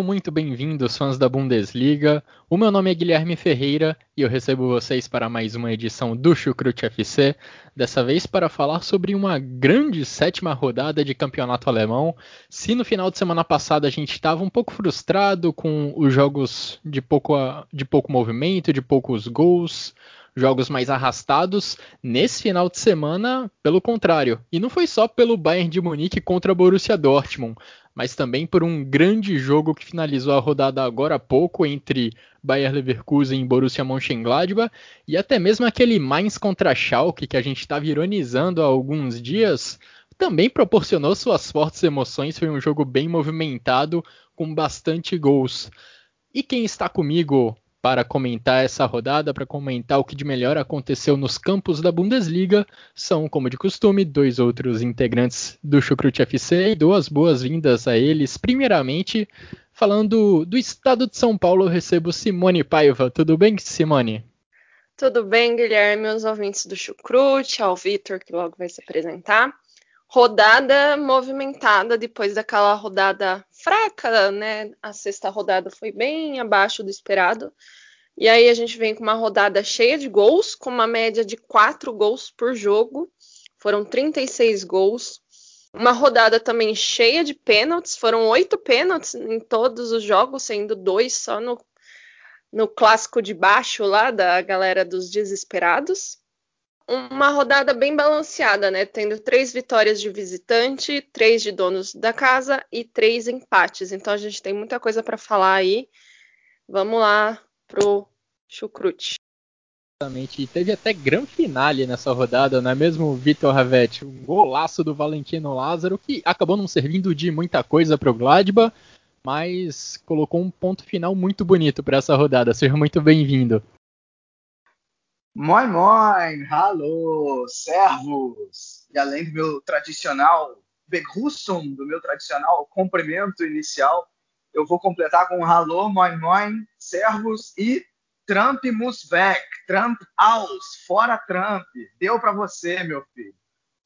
Sejam muito bem-vindos, fãs da Bundesliga. O meu nome é Guilherme Ferreira e eu recebo vocês para mais uma edição do Chucrute FC, dessa vez para falar sobre uma grande sétima rodada de campeonato alemão. Se no final de semana passada a gente estava um pouco frustrado com os jogos de pouco, de pouco movimento, de poucos gols, jogos mais arrastados. Nesse final de semana, pelo contrário. E não foi só pelo Bayern de Munique contra Borussia Dortmund mas também por um grande jogo que finalizou a rodada agora há pouco entre Bayer Leverkusen e Borussia Mönchengladbach e até mesmo aquele Mainz contra Schalke que a gente estava ironizando há alguns dias, também proporcionou suas fortes emoções, foi um jogo bem movimentado com bastante gols. E quem está comigo para comentar essa rodada, para comentar o que de melhor aconteceu nos campos da Bundesliga, são, como de costume, dois outros integrantes do Chucrute FC e duas boas-vindas a eles. Primeiramente, falando do estado de São Paulo, recebo Simone Paiva. Tudo bem, Simone? Tudo bem, Guilherme, os ouvintes do Chucrute, ao Vitor, que logo vai se apresentar. Rodada movimentada depois daquela rodada fraca, né? A sexta rodada foi bem abaixo do esperado. E aí a gente vem com uma rodada cheia de gols, com uma média de 4 gols por jogo. Foram 36 gols. Uma rodada também cheia de pênaltis. Foram oito pênaltis em todos os jogos, sendo dois só no, no clássico de baixo lá da galera dos desesperados uma rodada bem balanceada, né? Tendo três vitórias de visitante, três de donos da casa e três empates. Então a gente tem muita coisa para falar aí. Vamos lá pro chucrute. Exatamente. E teve até grande finale nessa rodada, não é mesmo, Vitor Ravetti? Um golaço do Valentino Lázaro, que acabou não servindo de muita coisa para o Gladbach, mas colocou um ponto final muito bonito para essa rodada. Seja muito bem-vindo. Moin, moin, hallo, servos! E além do meu tradicional Begrüßung, do meu tradicional cumprimento inicial, eu vou completar com hallo, moin, moin, servos e Trump muss weg, Trump aus, fora Trump. Deu para você, meu filho.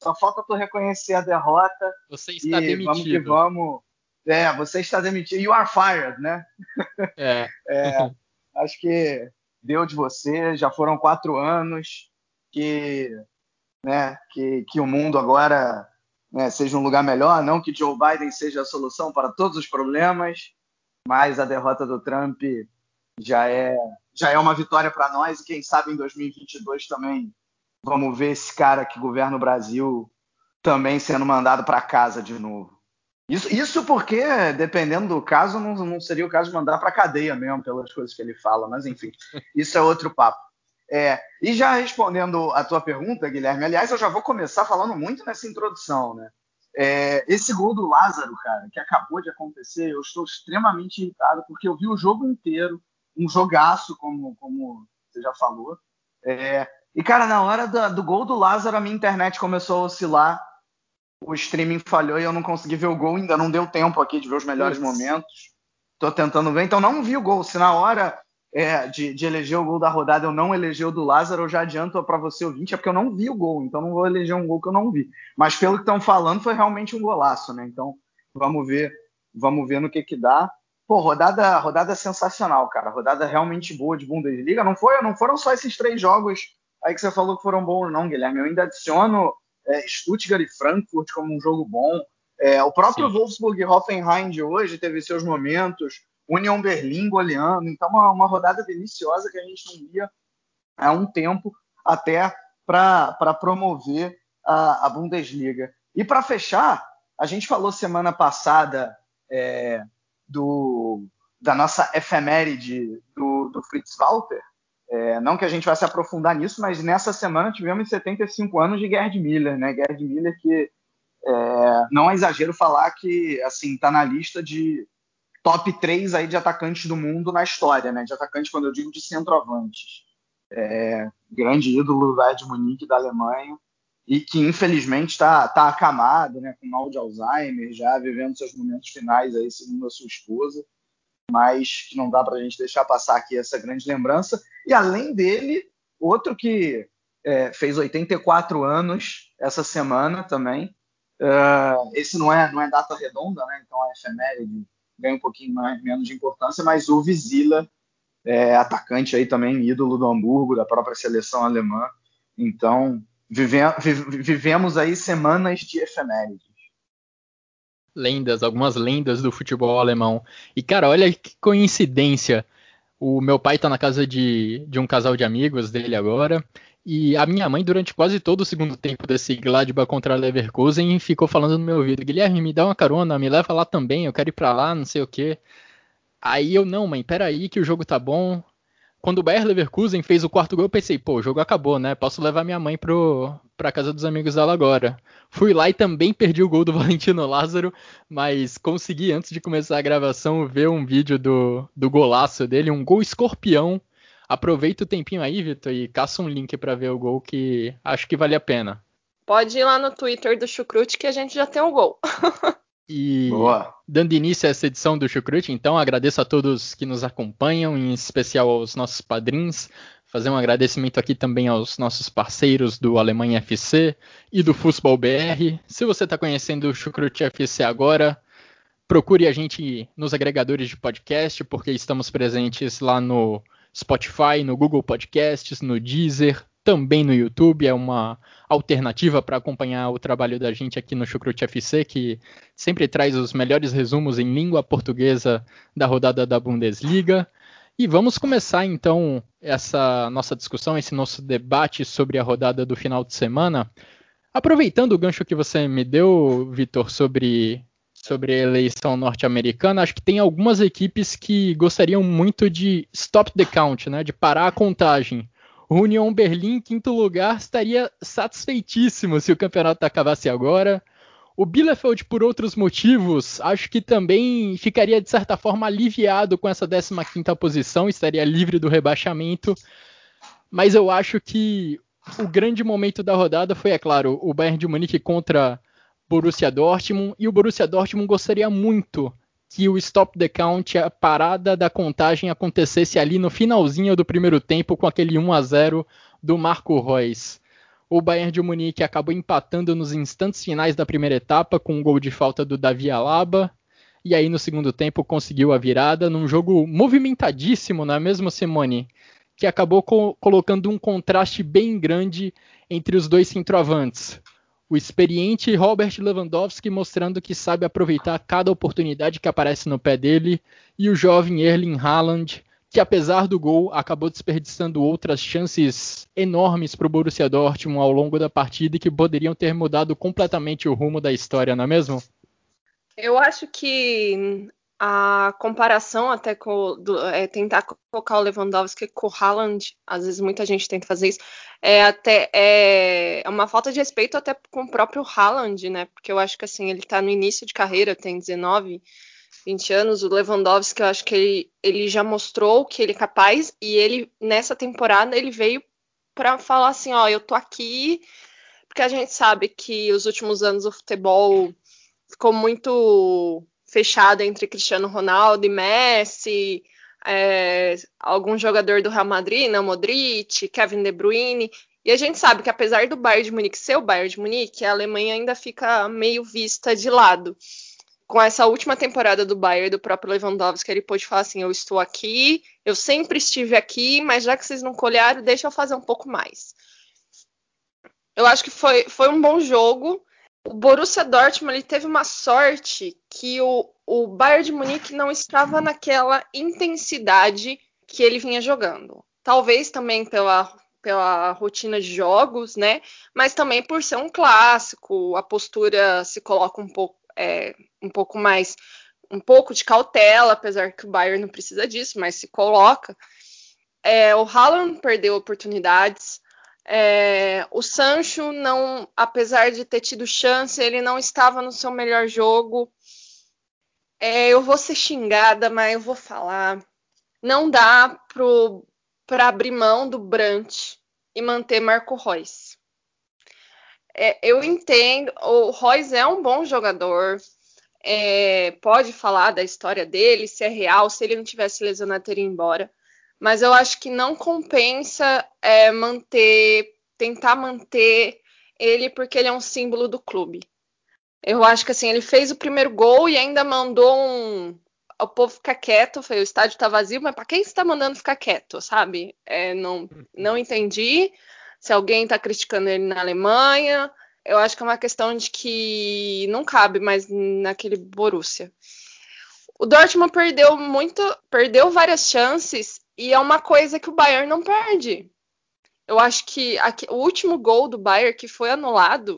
Só falta tu reconhecer a derrota. Você está e demitido. Vamos que vamos. É, você está demitido. You are fired, né? É. é acho que deu de você. Já foram quatro anos que, né, que, que o mundo agora né, seja um lugar melhor. Não que Joe Biden seja a solução para todos os problemas, mas a derrota do Trump já é, já é uma vitória para nós. E quem sabe em 2022 também vamos ver esse cara que governa o Brasil também sendo mandado para casa de novo. Isso, isso porque, dependendo do caso, não, não seria o caso de mandar para cadeia mesmo, pelas coisas que ele fala, mas enfim, isso é outro papo. É, e já respondendo a tua pergunta, Guilherme, aliás, eu já vou começar falando muito nessa introdução, né? É, esse gol do Lázaro, cara, que acabou de acontecer, eu estou extremamente irritado, porque eu vi o jogo inteiro, um jogaço, como, como você já falou. É, e, cara, na hora do, do gol do Lázaro, a minha internet começou a oscilar o streaming falhou e eu não consegui ver o gol, ainda não deu tempo aqui de ver os melhores momentos. Tô tentando ver, então não vi o gol. Se na hora é, de, de, eleger o gol da rodada eu não eleger o do Lázaro, eu já adianto para você ouvinte, é porque eu não vi o gol, então não vou eleger um gol que eu não vi. Mas pelo que estão falando, foi realmente um golaço, né? Então vamos ver, vamos ver no que que dá. Pô, rodada, rodada sensacional, cara. Rodada realmente boa de Bundesliga. Não foi, não foram só esses três jogos aí que você falou que foram bons, não, Guilherme. Eu ainda adiciono é, Stuttgart e Frankfurt como um jogo bom. É, o próprio Sim. Wolfsburg e Hoffenheim de hoje teve seus momentos. União Berlim goleando. Então, uma, uma rodada deliciosa que a gente não via há um tempo até para promover a, a, Bundesliga. E para fechar, a gente falou semana passada é, do, da nossa efeméride do, do Fritz Walter, É, não que a gente vai se aprofundar nisso, mas nessa semana tivemos 75 anos de Gerd Miller, né? Gerd Miller que é, não é exagero falar que assim está na lista de top 3 aí de atacantes do mundo na história, né? De atacantes, quando eu digo de centroavantes. É, grande ídolo do Bayern de Munique da Alemanha e que infelizmente está tá acamado, né? Com mal de Alzheimer, já vivendo seus momentos finais aí, segundo a sua esposa mas que não dá para a gente deixar passar aqui essa grande lembrança. E além dele, outro que é, fez 84 anos essa semana também. Uh, esse não é, não é data redonda, né? então a efeméride ganha um pouquinho mais, menos de importância, mas o Vizila, é, atacante aí também, ídolo do Hamburgo, da própria seleção alemã. Então, vive, vivemos aí semanas de efeméride lendas, algumas lendas do futebol alemão. E, cara, olha que coincidência. O meu pai tá na casa de, de um casal de amigos dele agora. E a minha mãe, durante quase todo o segundo tempo desse Gladbach contra Leverkusen, ficou falando no meu ouvido: Guilherme, me dá uma carona, me leva lá também, eu quero ir pra lá, não sei o quê. Aí eu, não, mãe, peraí que o jogo tá bom, quando o Bayer Leverkusen fez o quarto gol, eu pensei, pô, o jogo acabou, né? Posso levar minha mãe pro, pra casa dos amigos dela agora. Fui lá e também perdi o gol do Valentino Lázaro, mas consegui, antes de começar a gravação, ver um vídeo do, do golaço dele, um gol escorpião. Aproveita o tempinho aí, Vitor, e caça um link para ver o gol que acho que vale a pena. Pode ir lá no Twitter do Chucrute que a gente já tem o gol. E Boa. dando início a essa edição do Chucrute, então agradeço a todos que nos acompanham, em especial aos nossos padrinhos. Fazer um agradecimento aqui também aos nossos parceiros do Alemanha FC e do Futebol BR. Se você está conhecendo o Chucrute FC agora, procure a gente nos agregadores de podcast, porque estamos presentes lá no Spotify, no Google Podcasts, no Deezer, também no YouTube, é uma alternativa para acompanhar o trabalho da gente aqui no Chucrute FC, que sempre traz os melhores resumos em língua portuguesa da rodada da Bundesliga. E vamos começar então essa nossa discussão, esse nosso debate sobre a rodada do final de semana. Aproveitando o gancho que você me deu, Vitor, sobre, sobre a eleição norte-americana, acho que tem algumas equipes que gostariam muito de stop the count, né, de parar a contagem o União Berlim, em quinto lugar, estaria satisfeitíssimo se o campeonato acabasse agora. O Bielefeld, por outros motivos, acho que também ficaria, de certa forma, aliviado com essa 15ª posição, estaria livre do rebaixamento. Mas eu acho que o grande momento da rodada foi, é claro, o Bayern de Munique contra Borussia Dortmund, e o Borussia Dortmund gostaria muito que o stop the count, a parada da contagem acontecesse ali no finalzinho do primeiro tempo com aquele 1 a 0 do Marco Reus. O Bayern de Munique acabou empatando nos instantes finais da primeira etapa com um gol de falta do Davi Alaba. E aí no segundo tempo conseguiu a virada num jogo movimentadíssimo, não é mesmo, Simone? Que acabou co colocando um contraste bem grande entre os dois centroavantes o experiente Robert Lewandowski mostrando que sabe aproveitar cada oportunidade que aparece no pé dele, e o jovem Erling Haaland, que apesar do gol acabou desperdiçando outras chances enormes para o Borussia Dortmund ao longo da partida e que poderiam ter mudado completamente o rumo da história, não é mesmo? Eu acho que a comparação até com do, é, tentar colocar o Lewandowski com o Haaland, às vezes muita gente tenta fazer isso, é até é, é uma falta de respeito até com o próprio Haaland, né? Porque eu acho que assim, ele tá no início de carreira, tem 19, 20 anos, o Lewandowski, eu acho que ele, ele já mostrou que ele é capaz e ele nessa temporada ele veio para falar assim, ó, eu tô aqui porque a gente sabe que os últimos anos o futebol ficou muito fechada entre Cristiano Ronaldo e Messi, é, algum jogador do Real Madrid, não, Modric, Kevin De Bruyne. E a gente sabe que apesar do Bayern de Munique ser o Bayern de Munique, a Alemanha ainda fica meio vista de lado. Com essa última temporada do Bayern, do próprio Lewandowski, ele pôde falar assim: eu estou aqui, eu sempre estive aqui, mas já que vocês não colharam, deixa eu fazer um pouco mais. Eu acho que foi, foi um bom jogo o Borussia Dortmund ele teve uma sorte que o, o Bayern de Munique não estava naquela intensidade que ele vinha jogando. Talvez também pela, pela rotina de jogos, né? Mas também por ser um clássico, a postura se coloca um pouco, é, um pouco mais, um pouco de cautela, apesar que o Bayern não precisa disso, mas se coloca. é, o Haaland perdeu oportunidades. É, o Sancho não, apesar de ter tido chance, ele não estava no seu melhor jogo. É, eu vou ser xingada, mas eu vou falar. Não dá para abrir mão do Brandt e manter Marco Reus. É, eu entendo, o Reus é um bom jogador, é, pode falar da história dele, se é real, se ele não tivesse lesionado, teria ido embora. Mas eu acho que não compensa é, manter, tentar manter ele porque ele é um símbolo do clube. Eu acho que assim, ele fez o primeiro gol e ainda mandou um. O povo ficar quieto, foi, o estádio tá vazio, mas para quem você tá mandando ficar quieto, sabe? É, não, não entendi se alguém tá criticando ele na Alemanha. Eu acho que é uma questão de que não cabe mais naquele Borussia. O Dortmund perdeu muito, perdeu várias chances e é uma coisa que o Bayern não perde. Eu acho que aqui, o último gol do Bayern que foi anulado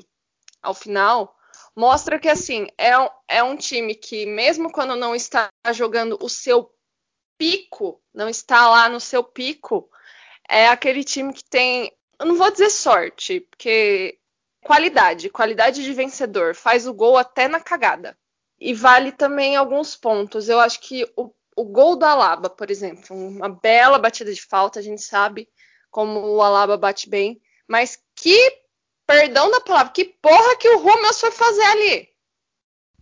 ao final mostra que assim é, é um time que mesmo quando não está jogando o seu pico, não está lá no seu pico, é aquele time que tem, eu não vou dizer sorte, porque qualidade, qualidade de vencedor, faz o gol até na cagada. E vale também alguns pontos. Eu acho que o, o gol do Alaba, por exemplo, uma bela batida de falta, a gente sabe como o Alaba bate bem, mas que perdão da palavra, que porra que o Rummels foi fazer ali?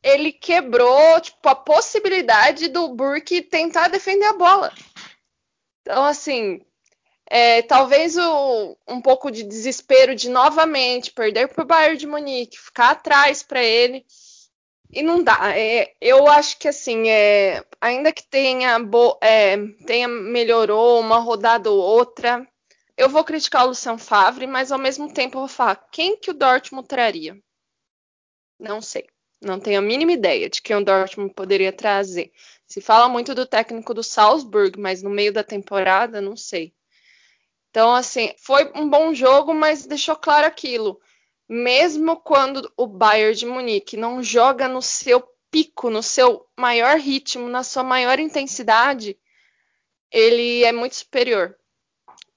Ele quebrou, tipo, a possibilidade do Burke tentar defender a bola. Então, assim, é, talvez o, um pouco de desespero de novamente perder para o Bayern de Munique, ficar atrás para ele. E não dá. É, eu acho que assim, é, ainda que tenha, é, tenha melhorou uma rodada ou outra, eu vou criticar o Luciano Favre, mas ao mesmo tempo eu vou falar quem que o Dortmund traria. Não sei. Não tenho a mínima ideia de quem o Dortmund poderia trazer. Se fala muito do técnico do Salzburg, mas no meio da temporada, não sei. Então, assim, foi um bom jogo, mas deixou claro aquilo. Mesmo quando o Bayern de Munique não joga no seu pico, no seu maior ritmo, na sua maior intensidade, ele é muito superior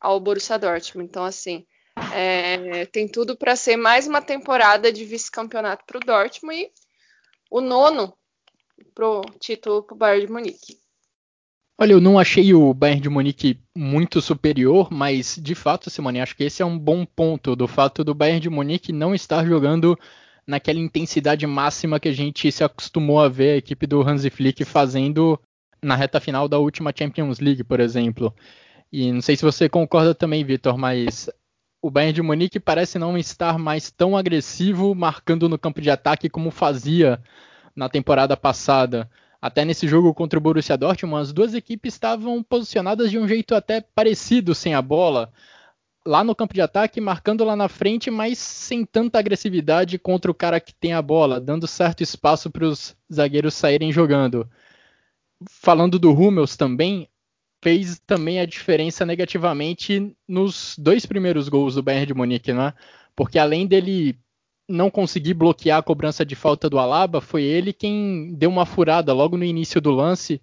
ao Borussia Dortmund. Então, assim, é, tem tudo para ser mais uma temporada de vice-campeonato para o Dortmund e o nono pro título para o Bayern de Munique. Olha, eu não achei o Bayern de Munique muito superior, mas de fato, Simone, acho que esse é um bom ponto do fato do Bayern de Munique não estar jogando naquela intensidade máxima que a gente se acostumou a ver a equipe do Hansi Flick fazendo na reta final da última Champions League, por exemplo. E não sei se você concorda também, Vitor, mas o Bayern de Munique parece não estar mais tão agressivo marcando no campo de ataque como fazia na temporada passada. Até nesse jogo contra o Borussia Dortmund, as duas equipes estavam posicionadas de um jeito até parecido sem a bola. Lá no campo de ataque, marcando lá na frente, mas sem tanta agressividade contra o cara que tem a bola, dando certo espaço para os zagueiros saírem jogando. Falando do Hummels também, fez também a diferença negativamente nos dois primeiros gols do Bayern de Munique, né? Porque além dele não conseguir bloquear a cobrança de falta do Alaba, foi ele quem deu uma furada logo no início do lance.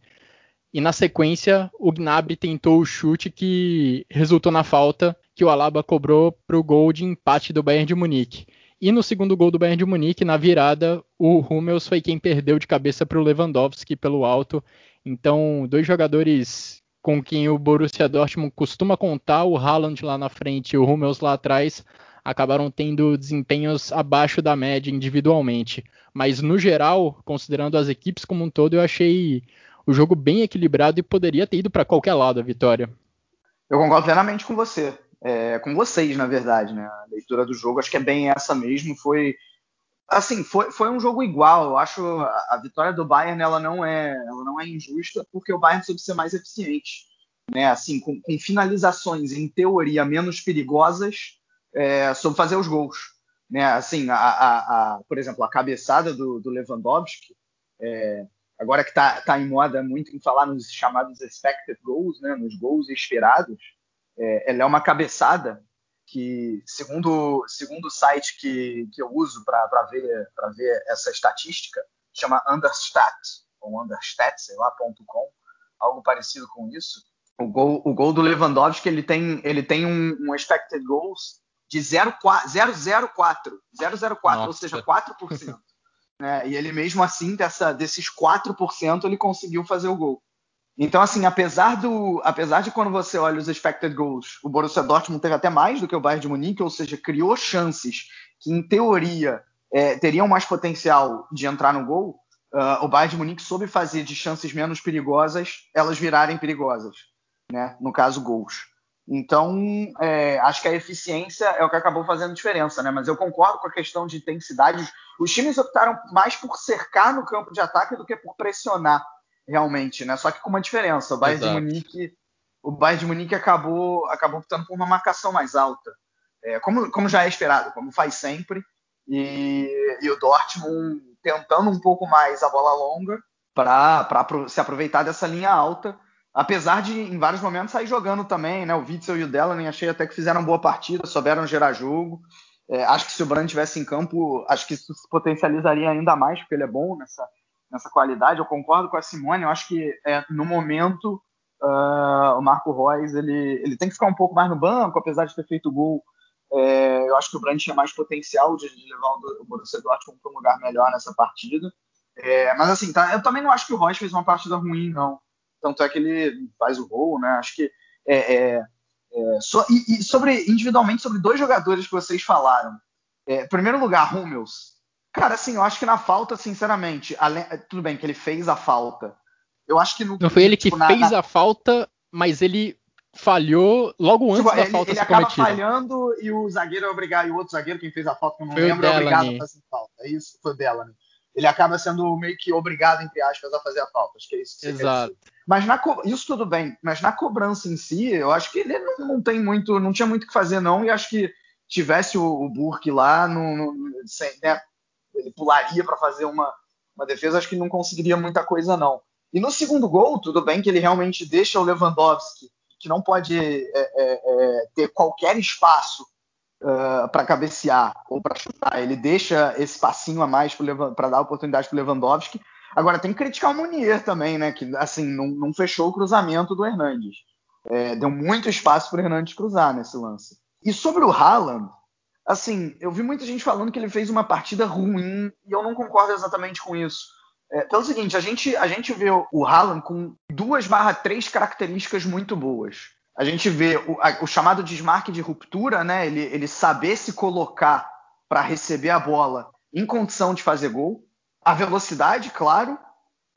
E na sequência, o Gnabry tentou o chute que resultou na falta que o Alaba cobrou para o gol de empate do Bayern de Munique. E no segundo gol do Bayern de Munique, na virada, o Hummels foi quem perdeu de cabeça para o Lewandowski pelo alto. Então, dois jogadores com quem o Borussia Dortmund costuma contar, o Haaland lá na frente e o Hummels lá atrás, acabaram tendo desempenhos abaixo da média individualmente. Mas no geral, considerando as equipes como um todo, eu achei o jogo bem equilibrado e poderia ter ido para qualquer lado a vitória. Eu concordo plenamente com você, é, com vocês, na verdade, né? A leitura do jogo acho que é bem essa mesmo. Foi assim, foi, foi um jogo igual. Eu acho a, a vitória do Bayern ela não é, ela não é injusta porque o Bayern soube ser mais eficiente, né? Assim, com, com finalizações em teoria menos perigosas, é, soube fazer os gols, né? Assim, a, a, a por exemplo, a cabeçada do, do Lewandowski, é, agora que está tá em moda muito em falar nos chamados expected goals, né? Nos gols esperados, é, ela é uma cabeçada que, segundo, segundo o site que, que eu uso para ver, ver essa estatística, chama Understat, ou Understat, sei lá, .com, algo parecido com isso, O gol, o gol do Lewandowski ele tem, ele tem um, um expected goals de 0,04, 0,04, ou seja, 4%. né? E ele mesmo assim, dessa, desses 4%, ele conseguiu fazer o gol. Então, assim, apesar, do, apesar de quando você olha os expected goals, o Borussia Dortmund teve até mais do que o Bayern de Munique, ou seja, criou chances que, em teoria, é, teriam mais potencial de entrar no gol, uh, o Bayern de Munique soube fazer de chances menos perigosas elas virarem perigosas, né? no caso, gols. Então, é, acho que a eficiência é o que acabou fazendo diferença, né? Mas eu concordo com a questão de intensidade. Os times optaram mais por cercar no campo de ataque do que por pressionar realmente, né? Só que com uma diferença. O Bayern Exato. de Munique, o Bayern de Munique acabou, acabou optando por uma marcação mais alta, é, como, como já é esperado, como faz sempre. E, e o Dortmund tentando um pouco mais a bola longa para se aproveitar dessa linha alta apesar de em vários momentos sair jogando também, né? O Witzel e o Delaney achei até que fizeram boa partida, souberam gerar jogo. É, acho que se o Brand tivesse em campo, acho que isso se potencializaria ainda mais, porque ele é bom nessa, nessa qualidade. Eu concordo com a Simone, eu acho que é, no momento uh, o Marco Reus ele, ele tem que ficar um pouco mais no banco, apesar de ter feito gol. É, eu acho que o Brand tinha mais potencial de, de levar o Borussia Dortmund para um lugar melhor nessa partida. É, mas assim, tá, eu também não acho que o Reus fez uma partida ruim, não tanto é que ele faz o gol, né? Acho que é, é, é so, e, e, sobre individualmente sobre dois jogadores que vocês falaram. É, primeiro lugar, Hummels. Cara, assim, eu acho que na falta, sinceramente, além, tudo bem que ele fez a falta. Eu acho que no, não foi ele tipo, que na, fez na... a falta, mas ele falhou logo antes tipo, da ele, falta ele ser acaba cometida. falhando e o zagueiro é obrigado, e o outro zagueiro, quem fez a falta, que eu não foi lembro, é obrigado a fazer falta. É isso, foi dela, né? Ele acaba sendo meio que obrigado, entre aspas, a fazer a falta. Acho que é isso. Que Exato. Mas na isso tudo bem, mas na cobrança em si, eu acho que ele não, não tem muito, não tinha muito o que fazer não, e acho que tivesse o, o Burke lá, no, no, sem, né, ele pularia para fazer uma, uma defesa, acho que não conseguiria muita coisa não. E no segundo gol, tudo bem que ele realmente deixa o Lewandowski, que não pode é, é, é, ter qualquer espaço uh, para cabecear ou para chutar, ele deixa esse passinho a mais para dar oportunidade para Lewandowski, Agora, tem que criticar o Munier também, né? Que, assim, não, não fechou o cruzamento do Hernandes. É, deu muito espaço para o Hernandes cruzar nesse lance. E sobre o Haaland, assim, eu vi muita gente falando que ele fez uma partida ruim e eu não concordo exatamente com isso. É, pelo seguinte, a gente, a gente vê o Haaland com duas barra três características muito boas. A gente vê o, a, o chamado desmarque de ruptura, né? Ele, ele saber se colocar para receber a bola em condição de fazer gol a velocidade, claro,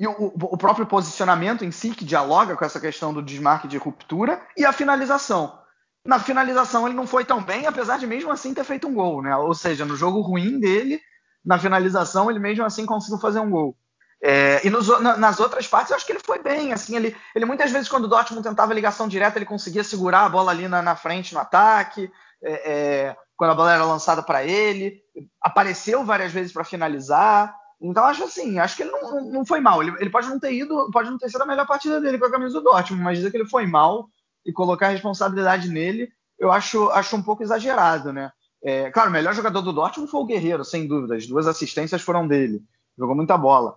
e o, o, próprio posicionamento em si, que dialoga com essa questão do desmarque de ruptura, e a finalização. Na finalização ele não foi tão bem, apesar de mesmo assim ter feito um gol, né? Ou seja, no jogo ruim dele, na finalização ele mesmo assim conseguiu fazer um gol. É, e nos, nas outras partes eu acho que ele foi bem, assim, ele, ele muitas vezes quando o Dortmund tentava ligação direta ele conseguia segurar a bola ali na, na frente no ataque, é, é, quando a bola era lançada para ele, apareceu várias vezes para finalizar, então, acho assim, acho que ele não, não foi mal. Ele, ele, pode não ter ido, pode não ter sido a melhor partida dele com a camisa do Dortmund, mas dizer que ele foi mal e colocar a responsabilidade nele, eu acho, acho um pouco exagerado, né? É, claro, o melhor jogador do Dortmund foi o Guerreiro, sem dúvida. As duas assistências foram dele. Jogou muita bola.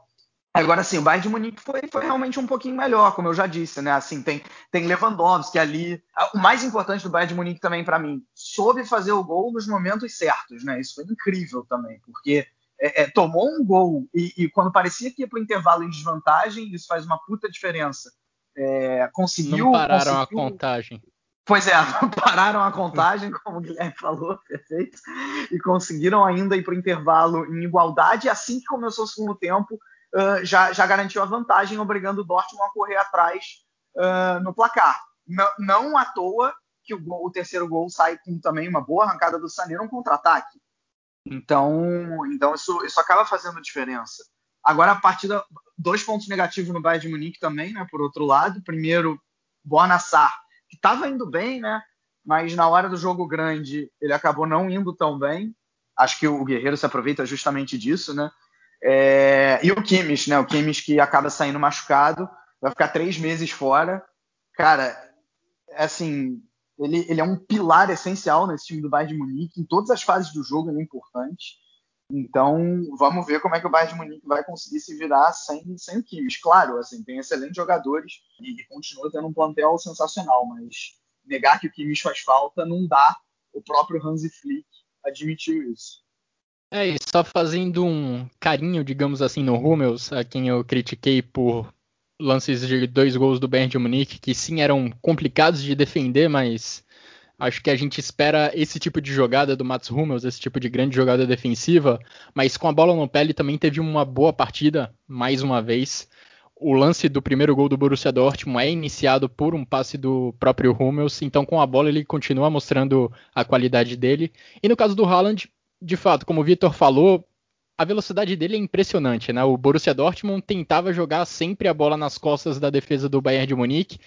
Agora, sim, o Bayern de Munique foi, foi, realmente um pouquinho melhor, como eu já disse, né? Assim, tem, tem Lewandowski ali. O mais importante do Bayern de Munique também, para mim, soube fazer o gol nos momentos certos, né? Isso foi incrível também, porque é, é, tomou um gol e, e, quando parecia que ia para o intervalo em desvantagem, isso faz uma puta diferença. É, conseguiu. Não pararam conseguiu... a contagem. Pois é, pararam a contagem, como o Guilherme falou, perfeito. E conseguiram ainda ir para o intervalo em igualdade. E assim que começou o segundo tempo, uh, já, já, garantiu a vantagem, obrigando o Dortmund a correr atrás uh, no placar. Não, não à toa que o, gol, o, terceiro gol sai com também uma boa arrancada do Sané, um contra-ataque. Então, então isso, isso acaba fazendo diferença. Agora, a partida, dois pontos negativos no Bayern de Munique também, né? Por outro lado, primeiro, Bonassar, que estava indo bem, né? Mas na hora do jogo grande ele acabou não indo tão bem. Acho que o Guerreiro se aproveita justamente disso, né? É... E o Kimmich, né? O Kimmich que acaba saindo machucado, vai ficar três meses fora. Cara, assim, ele, ele é um pilar essencial nesse time do Bayern de Munique. Em todas as fases do jogo ele é importante. Então, vamos ver como é que o Bayern de Munique vai conseguir se virar sem, sem o Kimmich. Claro, assim, tem excelentes jogadores e, e continua tendo um plantel sensacional, mas negar que o Kimmich faz falta não dá. O próprio Hansi Flick admitiu isso. É, e só fazendo um carinho, digamos assim, no Hummels, a quem eu critiquei por lances de dois gols do Bayern de Munique, que sim eram complicados de defender, mas Acho que a gente espera esse tipo de jogada do Mats Hummels, esse tipo de grande jogada defensiva, mas com a bola no pé ele também teve uma boa partida, mais uma vez. O lance do primeiro gol do Borussia Dortmund é iniciado por um passe do próprio Hummels, então com a bola ele continua mostrando a qualidade dele. E no caso do Haaland, de fato, como o Vitor falou, a velocidade dele é impressionante, né? O Borussia Dortmund tentava jogar sempre a bola nas costas da defesa do Bayern de Munique,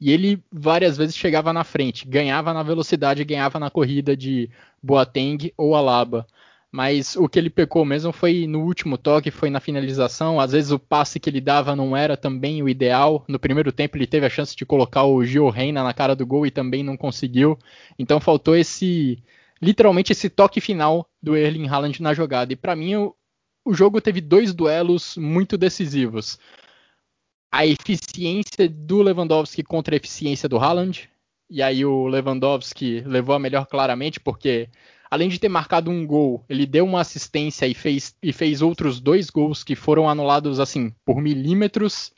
e ele várias vezes chegava na frente, ganhava na velocidade, ganhava na corrida de Boateng ou Alaba. Mas o que ele pecou mesmo foi no último toque, foi na finalização. Às vezes o passe que ele dava não era também o ideal. No primeiro tempo ele teve a chance de colocar o Gio Reina na cara do gol e também não conseguiu. Então faltou esse, literalmente esse toque final do Erling Haaland na jogada. E para mim o, o jogo teve dois duelos muito decisivos a eficiência do Lewandowski contra a eficiência do Haaland. E aí o Lewandowski levou a melhor claramente, porque além de ter marcado um gol, ele deu uma assistência e fez, e fez outros dois gols que foram anulados assim por milímetros.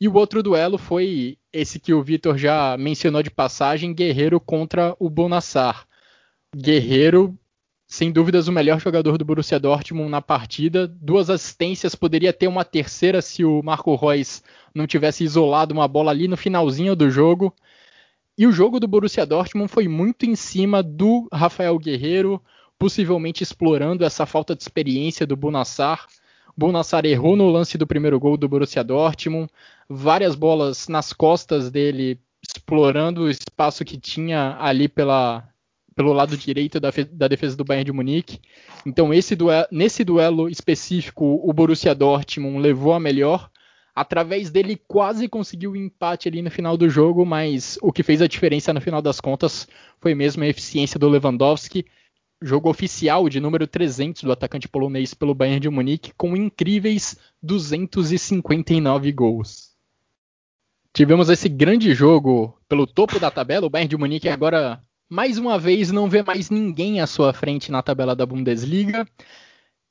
E o outro duelo foi esse que o Vitor já mencionou de passagem, Guerreiro contra o Bonassar. Guerreiro sem dúvidas o melhor jogador do Borussia Dortmund na partida. Duas assistências, poderia ter uma terceira se o Marco Reus não tivesse isolado uma bola ali no finalzinho do jogo. E o jogo do Borussia Dortmund foi muito em cima do Rafael Guerreiro, possivelmente explorando essa falta de experiência do Bunassar. Bunassar errou no lance do primeiro gol do Borussia Dortmund, várias bolas nas costas dele, explorando o espaço que tinha ali pela, pelo lado direito da, da, defesa do Bayern de Munique. Então, duelo, nesse duelo específico, o Borussia Dortmund levou a melhor. Através dele, quase conseguiu o um empate ali no final do jogo, mas o que fez a diferença no final das contas foi mesmo a eficiência do Lewandowski. Jogo oficial de número 300 do atacante polonês pelo Bayern de Munique, com incríveis 259 gols. Tivemos esse grande jogo pelo topo da tabela. O Bayern de Munique agora mais uma vez não vê mais ninguém à sua frente na tabela da Bundesliga.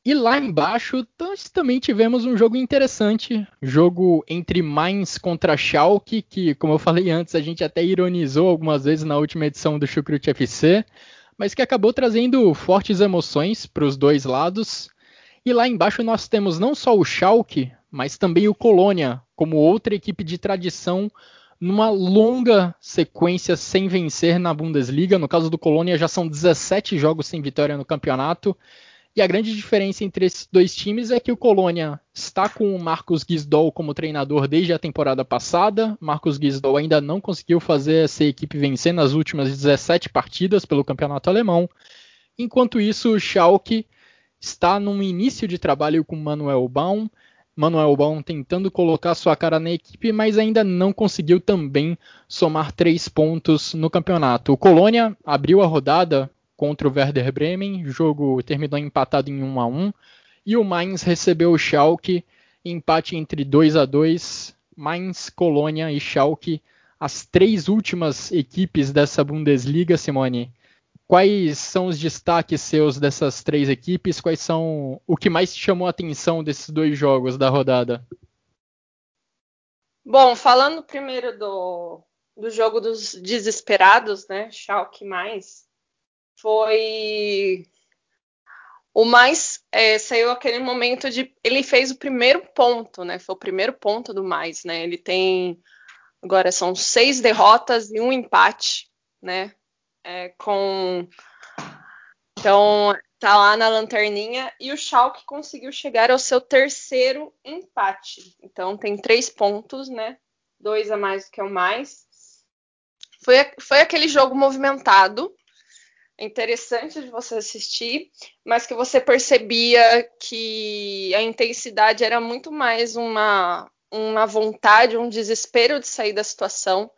E lá embaixo nós também tivemos um jogo interessante, jogo entre Mainz contra Schalke, que como eu falei antes, a gente até ironizou algumas vezes na última edição do Chucrut FC, mas que acabou trazendo fortes emoções para os dois lados. E lá embaixo nós temos não só o Schalke, mas também o Colônia, como outra equipe de tradição numa longa sequência sem vencer na Bundesliga. No caso do Colônia, já são 17 jogos sem vitória no campeonato. E a grande diferença entre esses dois times é que o Colônia está com o Marcos Gisdol como treinador desde a temporada passada. Marcos Gisdol ainda não conseguiu fazer essa equipe vencer nas últimas 17 partidas pelo campeonato alemão. Enquanto isso, o Schalke está num início de trabalho com Manuel Baum Manuel Baum tentando colocar sua cara na equipe, mas ainda não conseguiu também somar três pontos no campeonato. O Colônia abriu a rodada contra o Werder Bremen, o jogo terminou empatado em 1 a 1 e o Mainz recebeu o Schalke, empate entre 2 a 2 Mainz, Colônia e Schalke, as três últimas equipes dessa Bundesliga, Simone, Quais são os destaques seus dessas três equipes? Quais são o que mais te chamou a atenção desses dois jogos da rodada? Bom, falando primeiro do, do jogo dos desesperados, né? Schalke mais foi o mais é, saiu aquele momento de ele fez o primeiro ponto, né? Foi o primeiro ponto do mais, né? Ele tem agora são seis derrotas e um empate, né? É, com. Então, tá lá na lanterninha e o Schalke conseguiu chegar ao seu terceiro empate. Então, tem três pontos, né? Dois a mais do que o mais. Foi, foi aquele jogo movimentado, interessante de você assistir, mas que você percebia que a intensidade era muito mais uma, uma vontade, um desespero de sair da situação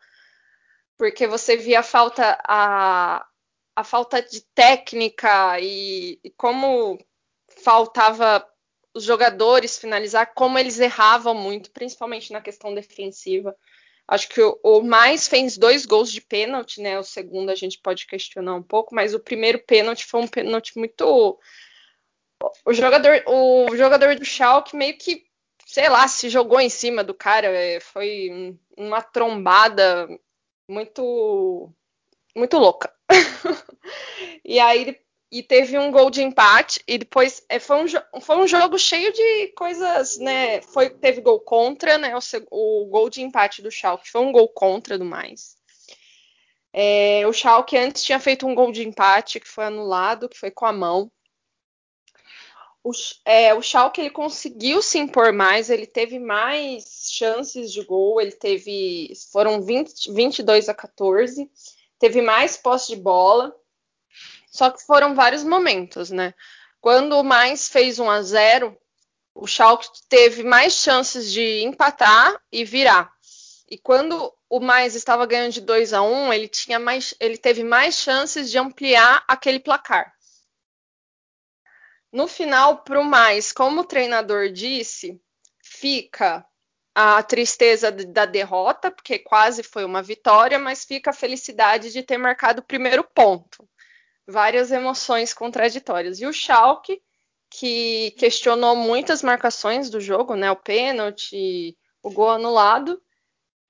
porque você via a falta, a, a falta de técnica e, e como faltava os jogadores finalizar, como eles erravam muito, principalmente na questão defensiva. Acho que o, o mais fez dois gols de pênalti, né? O segundo a gente pode questionar um pouco, mas o primeiro pênalti foi um pênalti muito. O jogador, o jogador do Schalke meio que, sei lá, se jogou em cima do cara. É, foi uma trombada muito, muito louca. e aí e teve um gol de empate e depois é, foi, um, foi um jogo cheio de coisas, né? Foi, teve gol contra, né? O, o gol de empate do Schalke foi um gol contra do mais. É, o Schalke antes tinha feito um gol de empate que foi anulado, que foi com a mão. O, é, o Schalke ele conseguiu se impor mais, ele teve mais chances de gol, ele teve foram 20, 22 a 14, teve mais posse de bola só que foram vários momentos, né? Quando o Mais fez 1 a 0, o Schalke teve mais chances de empatar e virar. E quando o Mais estava ganhando de 2 a 1, ele tinha mais, ele teve mais chances de ampliar aquele placar. No final, para o Mais, como o treinador disse, fica a tristeza da derrota, porque quase foi uma vitória, mas fica a felicidade de ter marcado o primeiro ponto várias emoções contraditórias. E o Schalke, que questionou muitas marcações do jogo, né, o pênalti, o gol anulado,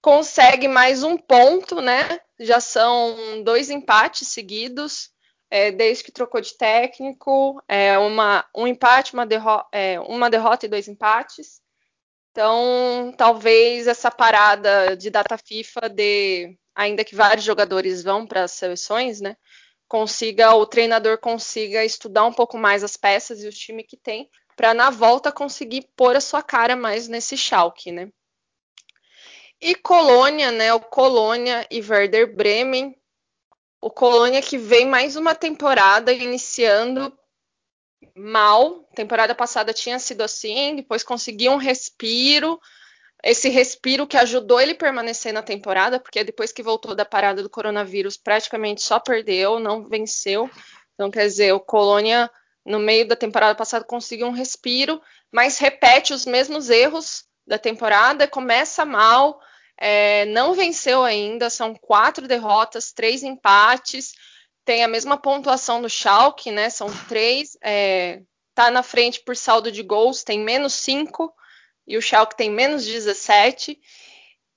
consegue mais um ponto, né? Já são dois empates seguidos, é, desde que trocou de técnico, é, uma, um empate, uma, derro é, uma derrota e dois empates. Então, talvez essa parada de data FIFA de, ainda que vários jogadores vão para as seleções, né? consiga o treinador consiga estudar um pouco mais as peças e o time que tem para na volta conseguir pôr a sua cara mais nesse Schalke, né? E Colônia, né? O Colônia e Werder Bremen. O Colônia que vem mais uma temporada iniciando mal. Temporada passada tinha sido assim, depois conseguiu um respiro, esse respiro que ajudou ele permanecer na temporada, porque depois que voltou da parada do coronavírus, praticamente só perdeu, não venceu. Então, quer dizer, o Colônia, no meio da temporada passada, conseguiu um respiro, mas repete os mesmos erros da temporada, começa mal, é, não venceu ainda, são quatro derrotas, três empates, tem a mesma pontuação do Schalke, né? São três, é, tá na frente por saldo de gols, tem menos cinco e o Schalke tem menos 17.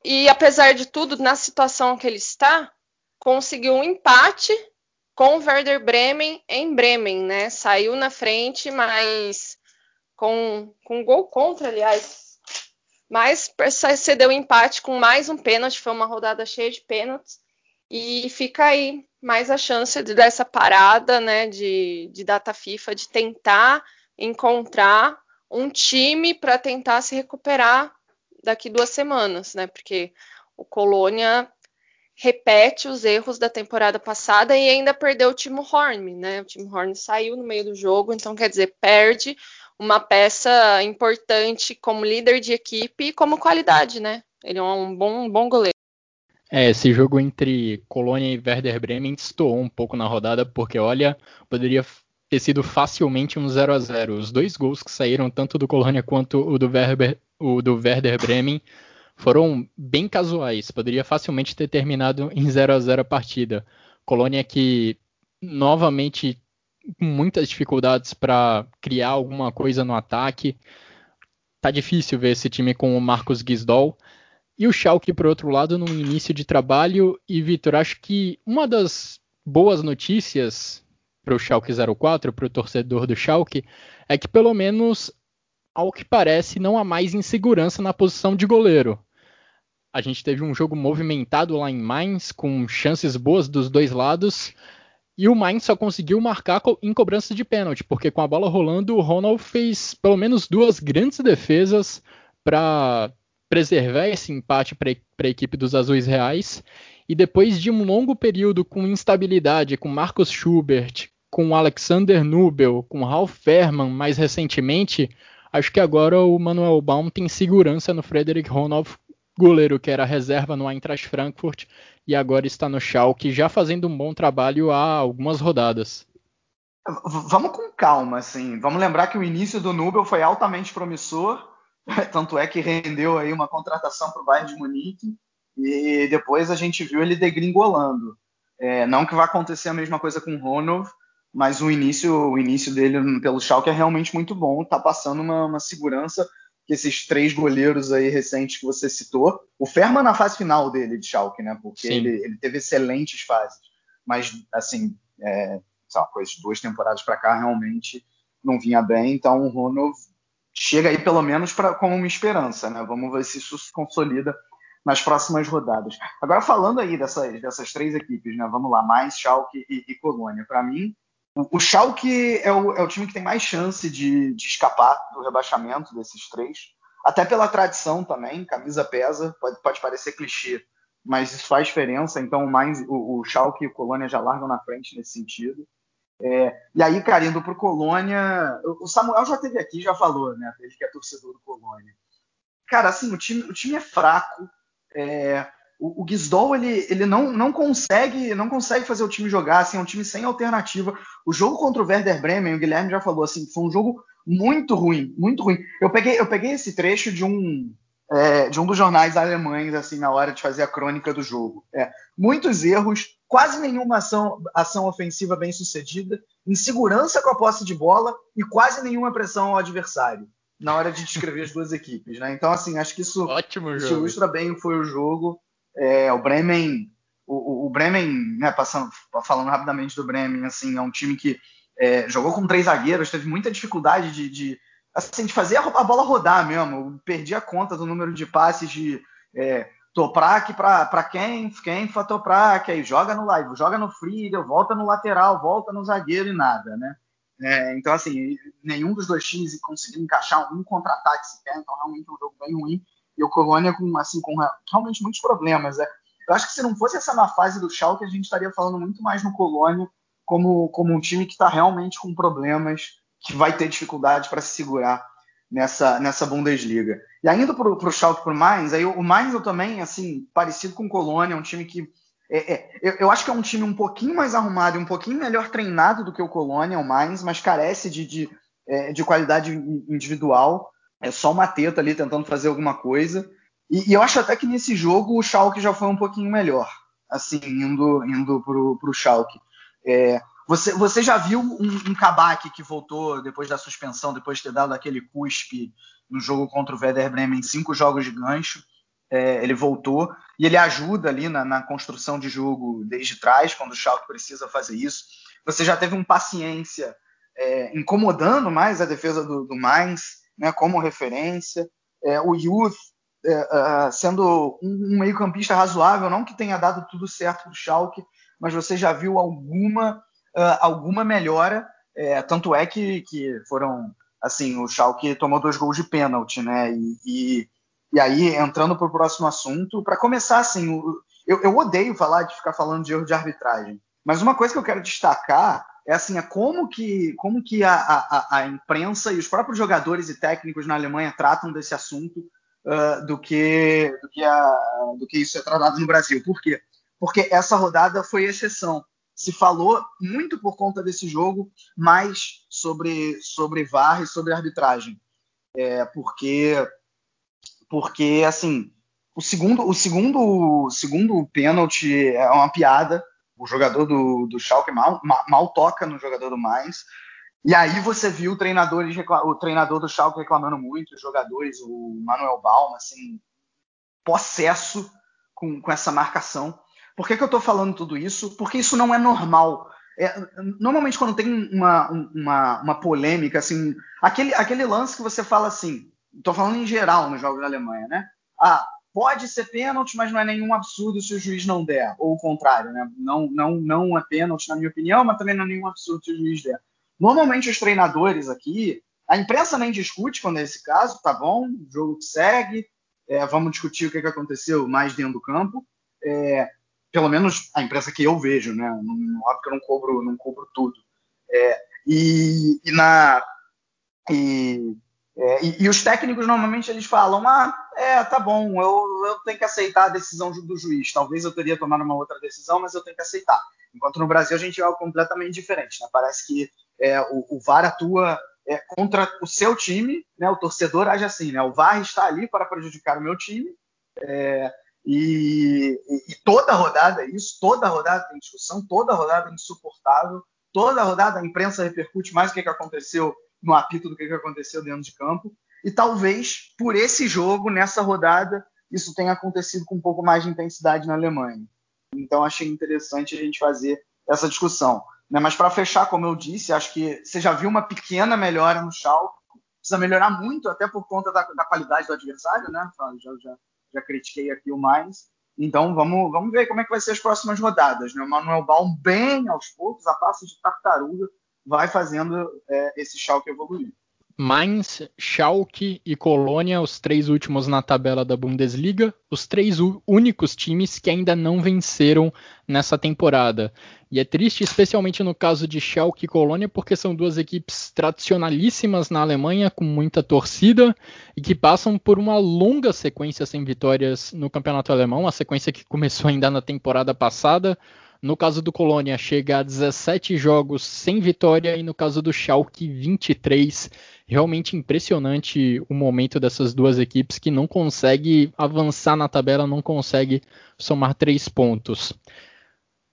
E apesar de tudo, na situação que ele está, conseguiu um empate com o Werder Bremen em Bremen, né? Saiu na frente, mas com, com gol contra, aliás. Mas cedeu empate com mais um pênalti, foi uma rodada cheia de pênaltis. E fica aí mais a chance de, dessa parada, né, de, de data FIFA, de tentar encontrar um time para tentar se recuperar daqui duas semanas, né? Porque o Colônia repete os erros da temporada passada e ainda perdeu o Timo Horn, né? O Timo Horn saiu no meio do jogo, então quer dizer, perde uma peça importante como líder de equipe e como qualidade, né? Ele é um bom, um bom goleiro. É, esse jogo entre Colônia e Werder Bremen estourou um pouco na rodada, porque olha, poderia ter sido facilmente um 0 a 0 Os dois gols que saíram, tanto do Colônia quanto o do, Werber, o do Werder Bremen, foram bem casuais. Poderia facilmente ter terminado em 0 a 0 a partida. Colônia que novamente muitas dificuldades para criar alguma coisa no ataque. Tá difícil ver esse time com o Marcos Gisdol. E o Schalke, por outro lado, no início de trabalho. E, Vitor, acho que uma das boas notícias para o Schalke 04, para o torcedor do Schalke, é que pelo menos, ao que parece, não há mais insegurança na posição de goleiro. A gente teve um jogo movimentado lá em Mainz, com chances boas dos dois lados, e o Mainz só conseguiu marcar em cobrança de pênalti, porque com a bola rolando, o Ronald fez pelo menos duas grandes defesas para preservar esse empate para a equipe dos Azuis Reais. E depois de um longo período com instabilidade, com Marcos Schubert, com Alexander Nubel, com Ralf Fährmann mais recentemente, acho que agora o Manuel Baum tem segurança no Frederick Ronald, goleiro que era reserva no Eintracht Frankfurt e agora está no Schalke, já fazendo um bom trabalho há algumas rodadas. Vamos com calma, assim. Vamos lembrar que o início do Nubel foi altamente promissor, tanto é que rendeu aí uma contratação para o Bayern de Munique e depois a gente viu ele degringolando. É, não que vá acontecer a mesma coisa com o Ronald, mas o início, o início dele pelo Schalke é realmente muito bom. Está passando uma, uma, segurança que esses três goleiros aí recentes que você citou. O Ferman na fase final dele de Schalke, né? Porque ele, ele, teve excelentes fases, mas assim, é, sei lá, coisas duas temporadas para cá realmente não vinha bem. Então o Ronald chega aí pelo menos para como uma esperança, né? Vamos ver se isso se consolida nas próximas rodadas. Agora, falando aí dessas, dessas três equipes, né? Vamos lá, mais Schalke e, e Colônia. Para mim, o, o Schalke é o, é o, time que tem mais chance de, de, escapar do rebaixamento desses três. Até pela tradição também, camisa pesa, pode, pode parecer clichê, mas isso faz diferença. Então, mais o, o Schalke e o Colônia já largam na frente nesse sentido. É, e aí, cara, indo pro Colônia, o Samuel já teve aqui, já falou, né? Ele que é torcedor do Colônia. Cara, assim, o time, o time é fraco, é, o, o Gisdol ele, ele não, não consegue não consegue fazer o time jogar, assim, é um time sem alternativa. O jogo contra o Werder Bremen, o Guilherme já falou assim, foi um jogo muito ruim, muito ruim. Eu peguei, eu peguei esse trecho de um é, de um dos jornais alemães assim na hora de fazer a crônica do jogo. É, muitos erros, quase nenhuma ação, ação ofensiva bem sucedida, insegurança com a posse de bola e quase nenhuma pressão ao adversário na hora de descrever as duas equipes, né? Então, assim, acho que isso, isso ilustra bem o que foi o jogo. É, o Bremen, o, o Bremen, né, passando, falando rapidamente do Bremen, assim, é um time que é, jogou com três zagueiros, teve muita dificuldade de, de, assim, de fazer a, bola rodar mesmo. Perdi a conta do número de passes de é, Toprak para quem, quem foi Toprak, aí joga no live, joga no Friedel, volta no lateral, volta no zagueiro e nada, né? É, então, assim, nenhum dos dois times conseguiu encaixar um contra-ataque sequer, então realmente é um jogo bem ruim. E o Colônia com, assim, com realmente muitos problemas. É. Eu acho que se não fosse essa má fase do Schalke, a gente estaria falando muito mais no Colônia como, como um time que está realmente com problemas, que vai ter dificuldade para se segurar nessa, nessa Bundesliga. E ainda para o Schalke para o Mainz, aí o Mainz eu também, assim, parecido com o Colônia, é um time que é, é, eu, eu, acho que é um time um pouquinho mais arrumado e um pouquinho melhor treinado do que o Colônia, o Mainz, mas carece de, de, é, de qualidade individual. É só uma teta ali tentando fazer alguma coisa. E, e, eu acho até que nesse jogo o Schalke já foi um pouquinho melhor, assim, indo, indo pro, pro Schalke. É, você, você já viu um, um Kabak que voltou depois da suspensão, depois de ter dado aquele cuspe no jogo contra o Werder Bremen, cinco jogos de gancho é, ele voltou e ele ajuda ali na, na, construção de jogo desde trás, quando o Schalke precisa fazer isso. Você já teve um paciência é, incomodando mais a defesa do, do Mainz, né, como referência. É, o Youth é, sendo um, um meio-campista razoável, não que tenha dado tudo certo para o Schalke, mas você já viu alguma, uh, alguma melhora. É, tanto é que, que foram assim, o Schalke tomou dois gols de pênalti, né? E, e e aí, entrando para o próximo assunto, para começar, assim, eu, eu, odeio falar de ficar falando de erro de arbitragem, mas uma coisa que eu quero destacar é assim, é como que, como que a, a, a imprensa e os próprios jogadores e técnicos na Alemanha tratam desse assunto uh, do, que, do, que a, do que isso é tratado no Brasil. Por quê? Porque essa rodada foi exceção. Se falou muito por conta desse jogo, mais sobre, sobre VAR e sobre arbitragem. É, porque porque assim, o segundo, o segundo, segundo pênalti é uma piada. O jogador do, do Schalke mal, mal, toca no jogador do mais. E aí você viu o treinador, o treinador do Schalke reclamando muito, os jogadores, o Manuel Balma, assim, possesso com, com essa marcação. Por que, que eu estou falando tudo isso? Porque isso não é normal. É, normalmente quando tem uma, uma, uma polêmica, assim, aquele, aquele lance que você fala assim, Estou falando em geral nos jogos da Alemanha, né? Ah, pode ser pênalti, mas não é nenhum absurdo se o juiz não der, ou o contrário, né? Não, não, não é pênalti, na minha opinião, mas também não é nenhum absurdo se o juiz der. Normalmente os treinadores aqui, a imprensa nem discute quando é esse caso, tá bom, o jogo segue, é, vamos discutir o que, que aconteceu mais dentro do campo. É, pelo menos a imprensa que eu vejo, né? Óbvio que eu não cobro, não cobro tudo. É, e, e, na e, é, e, e, os técnicos normalmente eles falam: ah, é, tá bom, eu, eu tenho que aceitar a decisão do juiz. Talvez eu teria tomado uma outra decisão, mas eu tenho que aceitar. Enquanto no Brasil a gente é algo completamente diferente. Né? Parece que é, o, o VAR atua é, contra o seu time, né? O torcedor age assim, né? O VAR está ali para prejudicar o meu time. É, e, e, toda rodada é isso, toda rodada tem discussão, toda rodada é insuportável, toda rodada a imprensa repercute mais o que, que aconteceu no apito do que, aconteceu dentro de campo. E talvez por esse jogo, nessa rodada, isso tenha acontecido com um pouco mais de intensidade na Alemanha. Então achei interessante a gente fazer essa discussão. Né? Mas para fechar, como eu disse, acho que você já viu uma pequena melhora no Schalke, precisa melhorar muito, até por conta da, da qualidade do adversário, né? Já, já, já critiquei aqui o mais. Então vamos, vamos ver como é que vai ser as próximas rodadas. Né? O Manuel Baum, bem aos poucos, a passo de tartaruga, vai fazendo é, esse Schalke evoluir. Mainz, Schalke e Colônia, os três últimos na tabela da Bundesliga, os três únicos times que ainda não venceram nessa temporada. E é triste, especialmente no caso de Schalke e Colônia, porque são duas equipes tradicionalíssimas na Alemanha, com muita torcida, e que passam por uma longa sequência sem vitórias no campeonato alemão, a sequência que começou ainda na temporada passada. No caso do Colônia, chega a 17 jogos sem vitória, e no caso do Schalke, 23 realmente impressionante o momento dessas duas equipes que não consegue avançar na tabela, não consegue somar três pontos.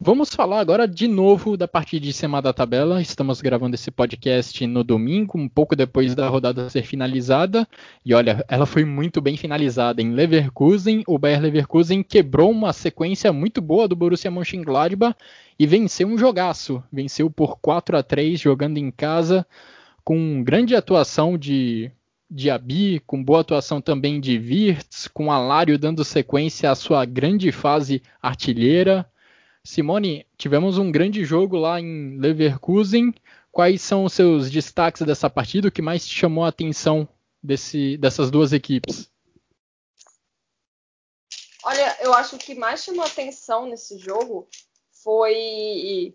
Vamos falar agora de novo da partida de cima da tabela. Estamos gravando esse podcast no domingo, um pouco depois da rodada ser finalizada. E olha, ela foi muito bem finalizada em Leverkusen. O Bayer Leverkusen quebrou uma sequência muito boa do Borussia Mönchengladbach e venceu um jogaço. Venceu por 4 a 3 jogando em casa com grande atuação de, de Abi, com boa atuação também de Wirtz, com Alário dando sequência à sua grande fase artilheira. Simone, tivemos um grande jogo lá em Leverkusen. Quais são os seus destaques dessa partida? O que mais te chamou a atenção desse, dessas duas equipes? Olha, eu acho que mais chamou atenção nesse jogo foi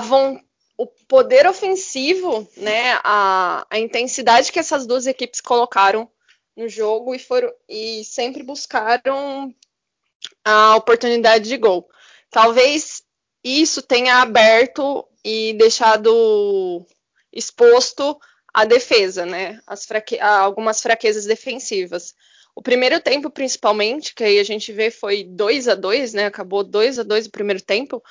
vontade o poder ofensivo, né, a, a intensidade que essas duas equipes colocaram no jogo e foram e sempre buscaram a oportunidade de gol. Talvez isso tenha aberto e deixado exposto a defesa, né? Fraque algumas fraquezas defensivas. O primeiro tempo, principalmente, que aí a gente vê foi 2 a 2 né? Acabou 2 a 2 o primeiro tempo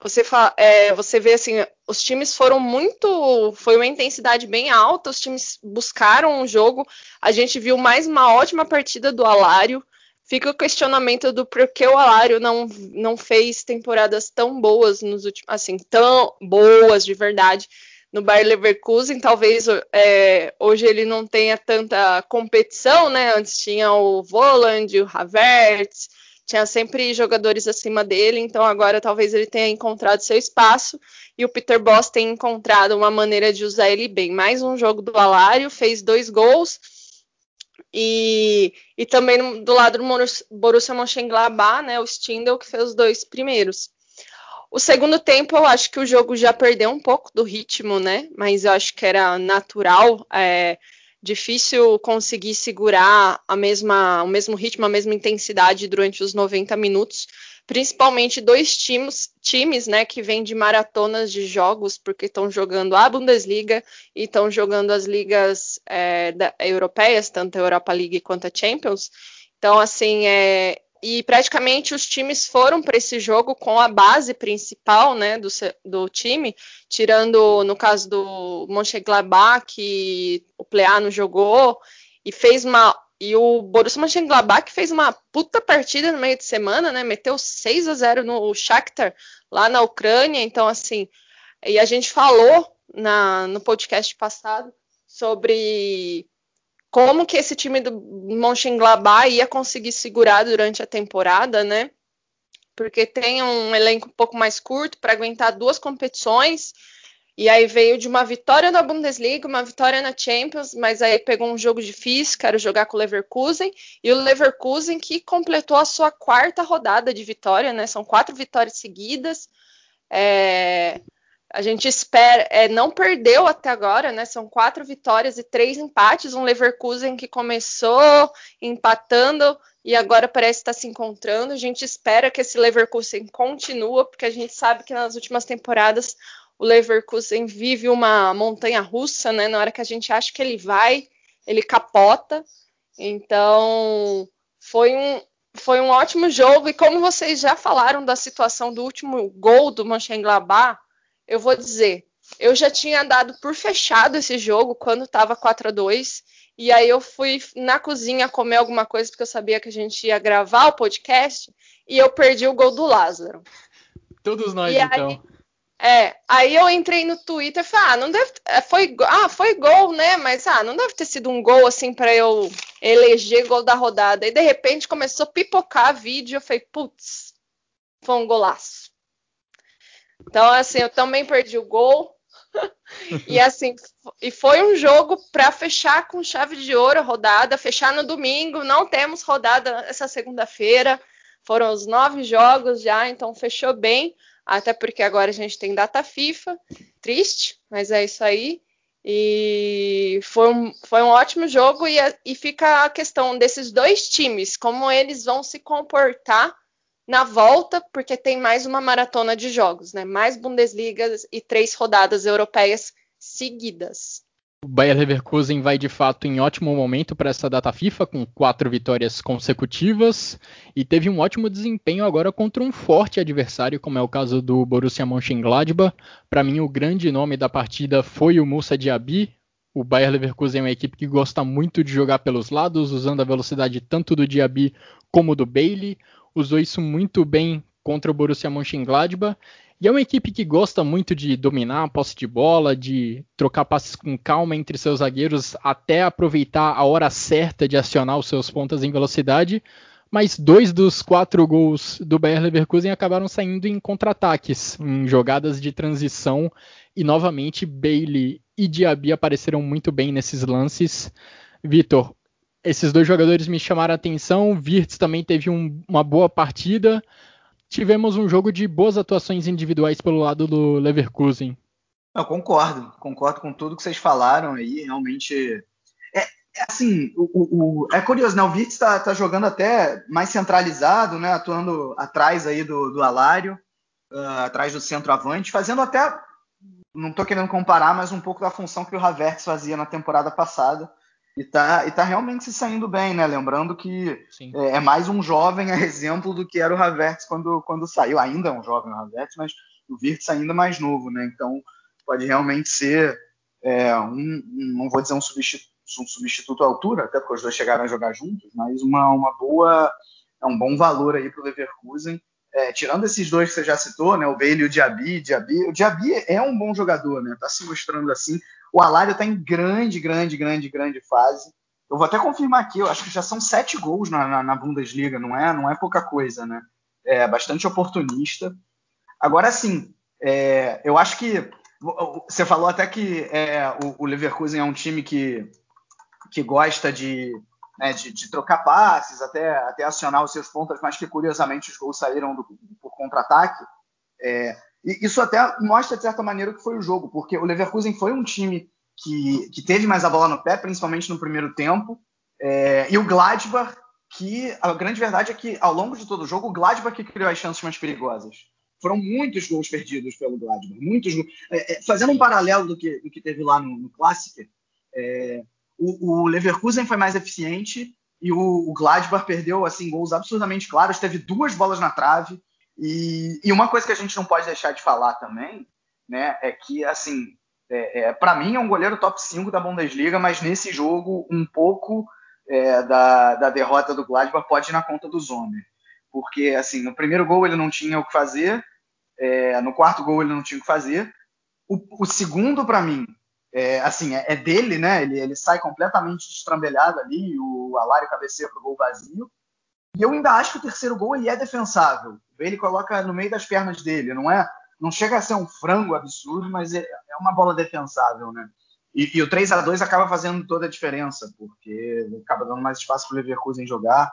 você, é, você vê assim, os times foram muito. Foi uma intensidade bem alta, os times buscaram um jogo. A gente viu mais uma ótima partida do Alário. Fica o questionamento do porquê o Alário não, não fez temporadas tão boas nos últimos. Assim, tão boas de verdade no Bayer Leverkusen. Talvez é, hoje ele não tenha tanta competição, né? Antes tinha o Voland, o Havertz tinha sempre jogadores acima dele, então agora talvez ele tenha encontrado seu espaço e o Peter Boss tenha encontrado uma maneira de usar ele bem. Mais um jogo do Alário, fez dois gols. E, e também do lado do Borussia Mönchengladbach, né, o Stindl, que fez os dois primeiros. O segundo tempo, eu acho que o jogo já perdeu um pouco do ritmo, né? Mas eu acho que era natural. É, difícil conseguir segurar a mesma, o mesmo ritmo, a mesma intensidade durante os 90 minutos, principalmente dois times, times né, que vêm de maratonas de jogos, porque estão jogando a Bundesliga e estão jogando as ligas é, da, europeias, tanto a Europa League quanto a Champions. Então, assim, é, e praticamente os times foram para esse jogo com a base principal né, do, do time, tirando no caso do Mönchengladbach, que o Pleano jogou e fez uma e o Borussia Mönchengladbach fez uma puta partida no meio de semana, né? Meteu 6 a 0 no Shakhtar lá na Ucrânia, então assim, e a gente falou na, no podcast passado sobre como que esse time do Mönchengladbach ia conseguir segurar durante a temporada, né? Porque tem um elenco um pouco mais curto para aguentar duas competições. E aí veio de uma vitória na Bundesliga, uma vitória na Champions, mas aí pegou um jogo difícil, que era jogar com o Leverkusen, e o Leverkusen que completou a sua quarta rodada de vitória, né? São quatro vitórias seguidas. É, a gente espera, é, não perdeu até agora, né? São quatro vitórias e três empates. Um Leverkusen que começou empatando e agora parece estar se encontrando. A gente espera que esse Leverkusen continue, porque a gente sabe que nas últimas temporadas o Leverkusen vive uma montanha russa, né? Na hora que a gente acha que ele vai, ele capota. Então, foi um, foi um ótimo jogo. E como vocês já falaram da situação do último gol do Mönchengladbach, eu vou dizer, eu já tinha dado por fechado esse jogo quando estava 4 a 2 e aí eu fui na cozinha comer alguma coisa porque eu sabia que a gente ia gravar o podcast e eu perdi o gol do Lázaro. Todos nós, e então. Aí, é, aí eu entrei no Twitter e falei, ah, não deve, é, foi, ah, foi gol, né? Mas ah, não deve ter sido um gol assim para eu eleger gol da rodada. E de repente começou a pipocar vídeo, eu falei, putz, foi um golaço. Então assim, eu também perdi o gol. e assim, e foi um jogo para fechar com chave de ouro a rodada, fechar no domingo. Não temos rodada essa segunda-feira. Foram os nove jogos já, então fechou bem até porque agora a gente tem data FIFA, triste, mas é isso aí. E foi um, foi um ótimo jogo e, e fica a questão desses dois times, como eles vão se comportar na volta, porque tem mais uma maratona de jogos, né? Mais Bundesliga e três rodadas europeias seguidas. O Bayer Leverkusen vai de fato em ótimo momento para essa data FIFA, com quatro vitórias consecutivas, e teve um ótimo desempenho agora contra um forte adversário, como é o caso do Borussia Mönchengladbach. Para mim, o grande nome da partida foi o Moussa Diaby. O Bayer Leverkusen é uma equipe que gosta muito de jogar pelos lados, usando a velocidade tanto do Diaby como do Bailey. Usou isso muito bem contra o Borussia Mönchengladbach e é uma equipe que gosta muito de dominar a posse de bola, de trocar passes com calma entre seus zagueiros, até aproveitar a hora certa de acionar os seus pontas em velocidade. Mas dois dos quatro gols do Bayer Leverkusen acabaram saindo em contra-ataques, em jogadas de transição. E novamente Bailey e Diaby apareceram muito bem nesses lances. Vitor, esses dois jogadores me chamaram a atenção. Wirtz também teve um, uma boa partida tivemos um jogo de boas atuações individuais pelo lado do Leverkusen. Eu concordo, concordo com tudo que vocês falaram aí. Realmente, é, é assim, o, o, é curioso, né? O Vitz está tá jogando até mais centralizado, né? Atuando atrás aí do, do Alário, uh, atrás do centroavante, fazendo até, não estou querendo comparar, mas um pouco da função que o Havertz fazia na temporada passada. E tá, e tá realmente se saindo bem, né? Lembrando que é, é, mais um jovem a exemplo do que era o Havertz quando, quando saiu. Ainda é um jovem o Havertz, mas o Virtus ainda mais novo, né? Então pode realmente ser é, um, não vou dizer um substituto, um substituto à altura, até porque os dois chegaram a jogar juntos, mas uma, uma boa, é um bom valor aí para o Leverkusen. É, tirando esses dois que você já citou, né, o Bailey e o Diaby, Diaby, o Diaby é um bom jogador, né, tá se mostrando assim. O Alário está em grande, grande, grande, grande fase. Eu vou até confirmar aqui, eu acho que já são sete gols na, na, na Bundesliga, não é, não é pouca coisa, né? É bastante oportunista. Agora, sim, é, eu acho que você falou até que é, o, o, Leverkusen é um time que, que gosta de, né, de, de, trocar passes, até, até acionar os seus pontos, mas que curiosamente os gols saíram do, por contra-ataque. É, e isso até mostra, de certa maneira, o que foi o jogo, porque o Leverkusen foi um time que, que teve mais a bola no pé, principalmente no primeiro tempo, é, e o Gladbach, que a grande verdade é que ao longo de todo o jogo, o Gladbach que criou as chances mais perigosas. Foram muitos gols perdidos pelo Gladbach, muitos é, é, fazendo um paralelo do que, do que teve lá no, no Classic, é, o, o, Leverkusen foi mais eficiente e o, o Gladbach perdeu assim gols absurdamente claros, teve duas bolas na trave, e, e, uma coisa que a gente não pode deixar de falar também, né, é que, assim, é, é, para mim é um goleiro top 5 da Bundesliga, mas nesse jogo um pouco é, da, da, derrota do Gladbach pode ir na conta do Zomer. Porque, assim, no primeiro gol ele não tinha o que fazer, é, no quarto gol ele não tinha o que fazer. O, o segundo, para mim, é, assim, é, é, dele, né? Ele, ele sai completamente destrambelhado ali, o Alário cabeceia pro gol vazio. E eu ainda acho que o terceiro gol ele é defensável. Ele coloca no meio das pernas dele, não é? Não chega a ser um frango absurdo, mas é, é uma bola defensável, né? E, e o 3 a 2 acaba fazendo toda a diferença, porque acaba dando mais espaço para o Leverkusen jogar.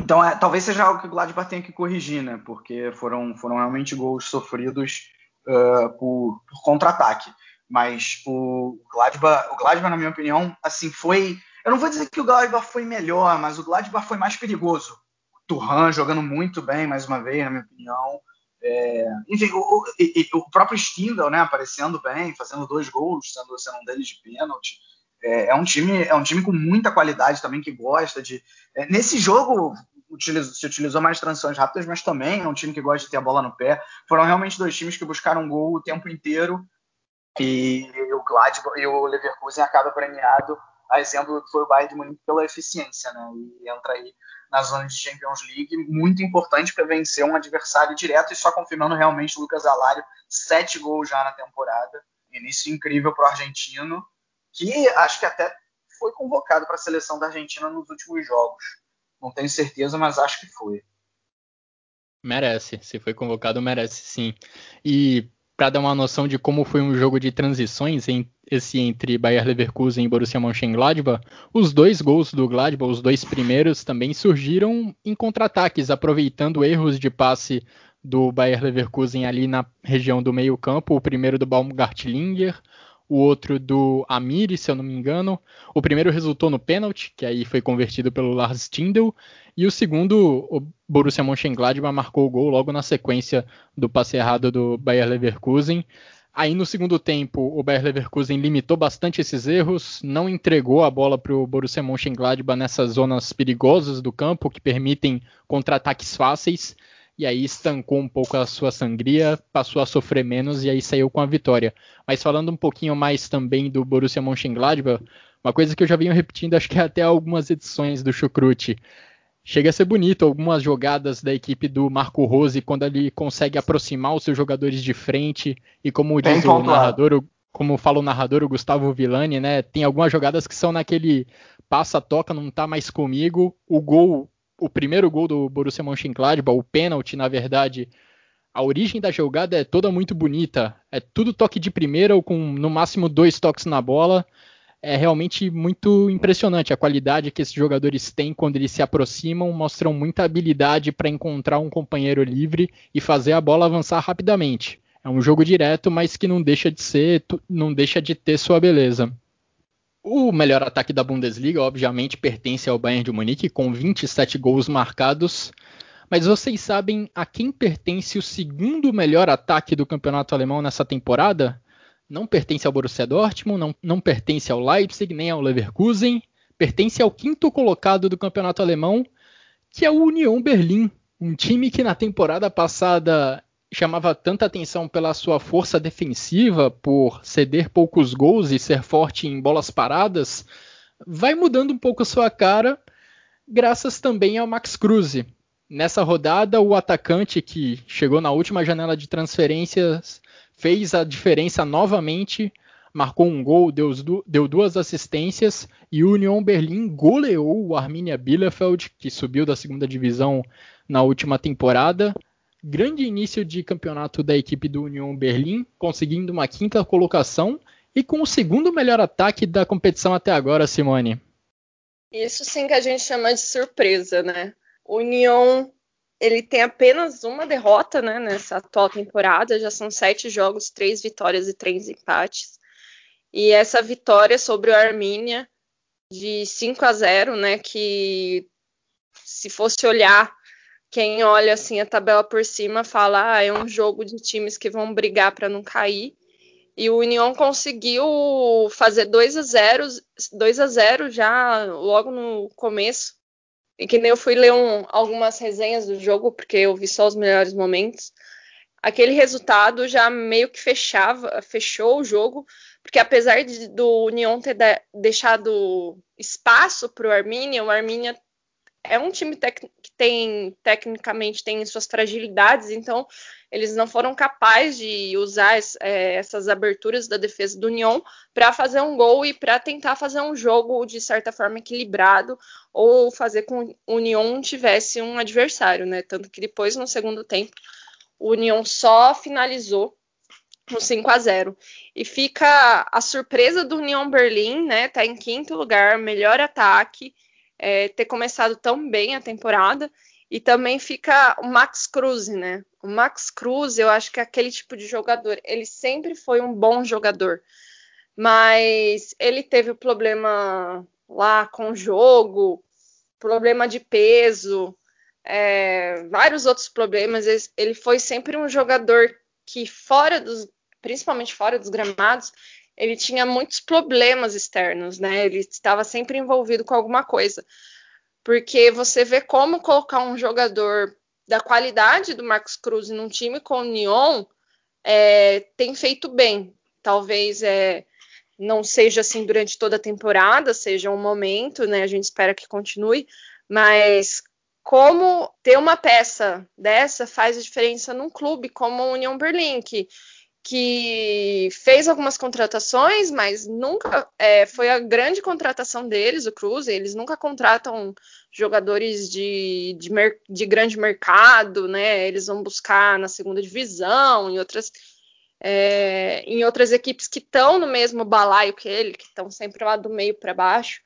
Então, é, talvez seja algo que o Gladbach tenha que corrigir, né? Porque foram, foram realmente gols sofridos uh, por, por contra-ataque. Mas o Gladbach, o Gladbach, na minha opinião, assim, foi eu não vou dizer que o Gladbach foi melhor, mas o Gladbach foi mais perigoso. Turhan jogando muito bem, mais uma vez, na minha opinião. É, enfim, o, o, o, próprio Stindl, né, aparecendo bem, fazendo dois gols, sendo, sendo um deles de pênalti. É, é, um time, é um time com muita qualidade também que gosta de. É, nesse jogo utilizou, se utilizou mais transições rápidas, mas também é um time que gosta de ter a bola no pé. Foram realmente dois times que buscaram gol o tempo inteiro e o Gladbach e o Leverkusen acaba premiado a exemplo do que foi o Bayern de Munique pela eficiência, né? E entra aí na zona de Champions League, muito importante para vencer um adversário direto e só confirmando realmente o Lucas Alário, sete gols já na temporada, início incrível para o argentino, que acho que até foi convocado para a seleção da Argentina nos últimos jogos. Não tenho certeza, mas acho que foi. Merece, se foi convocado, merece sim. E para dar uma noção de como foi um jogo de transições em, esse entre Bayer Leverkusen e Borussia Mönchengladbach, os dois gols do Gladbach, os dois primeiros, também surgiram em contra-ataques, aproveitando erros de passe do Bayer Leverkusen ali na região do meio-campo, o primeiro do Baumgartlinger, o outro do Amiri, se eu não me engano. O primeiro resultou no pênalti, que aí foi convertido pelo Lars Stindl, e o segundo, o Borussia Mönchengladbach marcou o gol logo na sequência do passe errado do Bayer Leverkusen. Aí no segundo tempo, o Bayer Leverkusen limitou bastante esses erros, não entregou a bola para o Borussia Mönchengladbach nessas zonas perigosas do campo que permitem contra-ataques fáceis e aí estancou um pouco a sua sangria, passou a sofrer menos e aí saiu com a vitória. Mas falando um pouquinho mais também do Borussia Mönchengladbach, uma coisa que eu já venho repetindo, acho que até algumas edições do Chucrute, chega a ser bonito algumas jogadas da equipe do Marco Rose quando ele consegue aproximar os seus jogadores de frente e como diz o narrador, como fala o narrador, o Gustavo Villani, né, tem algumas jogadas que são naquele passa, toca, não tá mais comigo, o gol o primeiro gol do Borussia Mönchengladbach, o pênalti, na verdade, a origem da jogada é toda muito bonita. É tudo toque de primeira ou com no máximo dois toques na bola. É realmente muito impressionante a qualidade que esses jogadores têm quando eles se aproximam, mostram muita habilidade para encontrar um companheiro livre e fazer a bola avançar rapidamente. É um jogo direto, mas que não deixa de ser, não deixa de ter sua beleza. O melhor ataque da Bundesliga, obviamente, pertence ao Bayern de Munique, com 27 gols marcados. Mas vocês sabem a quem pertence o segundo melhor ataque do campeonato alemão nessa temporada? Não pertence ao Borussia Dortmund, não, não pertence ao Leipzig, nem ao Leverkusen. Pertence ao quinto colocado do campeonato alemão, que é o Union Berlim. Um time que na temporada passada chamava tanta atenção pela sua força defensiva, por ceder poucos gols e ser forte em bolas paradas, vai mudando um pouco a sua cara, graças também ao Max Cruz. Nessa rodada, o atacante que chegou na última janela de transferências fez a diferença novamente, marcou um gol, deu, deu duas assistências e o Union Berlim goleou o Arminia Bielefeld, que subiu da segunda divisão na última temporada grande início de campeonato da equipe do Union Berlim, conseguindo uma quinta colocação e com o segundo melhor ataque da competição até agora, Simone. Isso sim que a gente chama de surpresa, né? O Union ele tem apenas uma derrota né, nessa atual temporada, já são sete jogos, três vitórias e três empates. E essa vitória sobre o Armínia de 5 a 0, né, que se fosse olhar quem olha assim a tabela por cima fala, ah, é um jogo de times que vão brigar para não cair. E o União conseguiu fazer 2 a 0, 2 a 0 já logo no começo. E que nem eu fui ler um, algumas resenhas do jogo, porque eu vi só os melhores momentos. Aquele resultado já meio que fechava, fechou o jogo, porque apesar de, do União ter de, deixado espaço para o Arminia, o Arminia é um time que tem tecnicamente tem suas fragilidades, então eles não foram capazes de usar é, essas aberturas da defesa do União para fazer um gol e para tentar fazer um jogo de certa forma equilibrado ou fazer com que o União tivesse um adversário, né? Tanto que depois no segundo tempo o União só finalizou no 5 a 0 e fica a surpresa do União Berlim, né? Tá em quinto lugar, melhor ataque é, ter começado tão bem a temporada. E também fica o Max Cruz, né? O Max Cruz, eu acho que é aquele tipo de jogador. Ele sempre foi um bom jogador, mas ele teve o problema lá com o jogo, problema de peso. é, vários outros problemas. Ele foi sempre um jogador que, fora dos, principalmente fora dos gramados, ele tinha muitos problemas externos, né? Ele estava sempre envolvido com alguma coisa. Porque você vê como colocar um jogador da qualidade do Marcos Cruz num time com o Nyon é, tem feito bem. Talvez é, não seja assim durante toda a temporada, seja um momento, né? A gente espera que continue, mas como ter uma peça dessa faz a diferença num clube como a União Berlim, que, que fez algumas contratações, mas nunca é, foi a grande contratação deles, o Cruz. Eles nunca contratam jogadores de, de, mer de grande mercado, né? Eles vão buscar na segunda divisão, em outras. É, em outras equipes que estão no mesmo balaio que ele, que estão sempre lá do meio para baixo.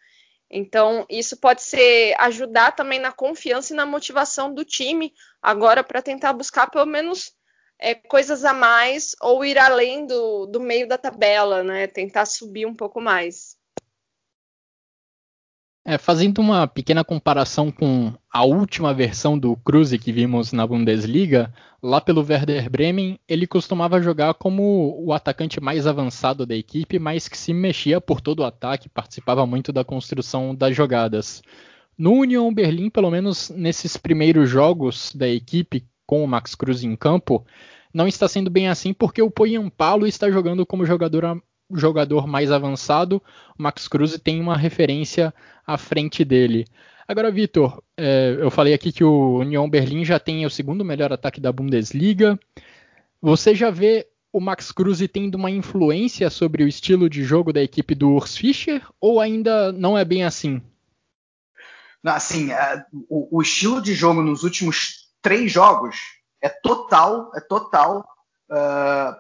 Então, isso pode ser ajudar também na confiança e na motivação do time agora para tentar buscar pelo menos é, coisas a mais ou ir além do, do meio da tabela, né? Tentar subir um pouco mais. É, fazendo uma pequena comparação com a última versão do Cruze que vimos na Bundesliga, lá pelo Werder Bremen, ele costumava jogar como o atacante mais avançado da equipe, mas que se mexia por todo o ataque, participava muito da construção das jogadas. No Union Berlim, pelo menos nesses primeiros jogos da equipe com o Max Cruz em campo, não está sendo bem assim porque o Poyampalo está jogando como jogador jogador mais avançado, o Max Cruz tem uma referência à frente dele. Agora, Vitor, é, eu falei aqui que o Union Berlim já tem o segundo melhor ataque da Bundesliga. Você já vê o Max Cruz tendo uma influência sobre o estilo de jogo da equipe do Urs Fischer ou ainda não é bem assim? Assim, é, o, o, estilo de jogo nos últimos três jogos é total, é total uh,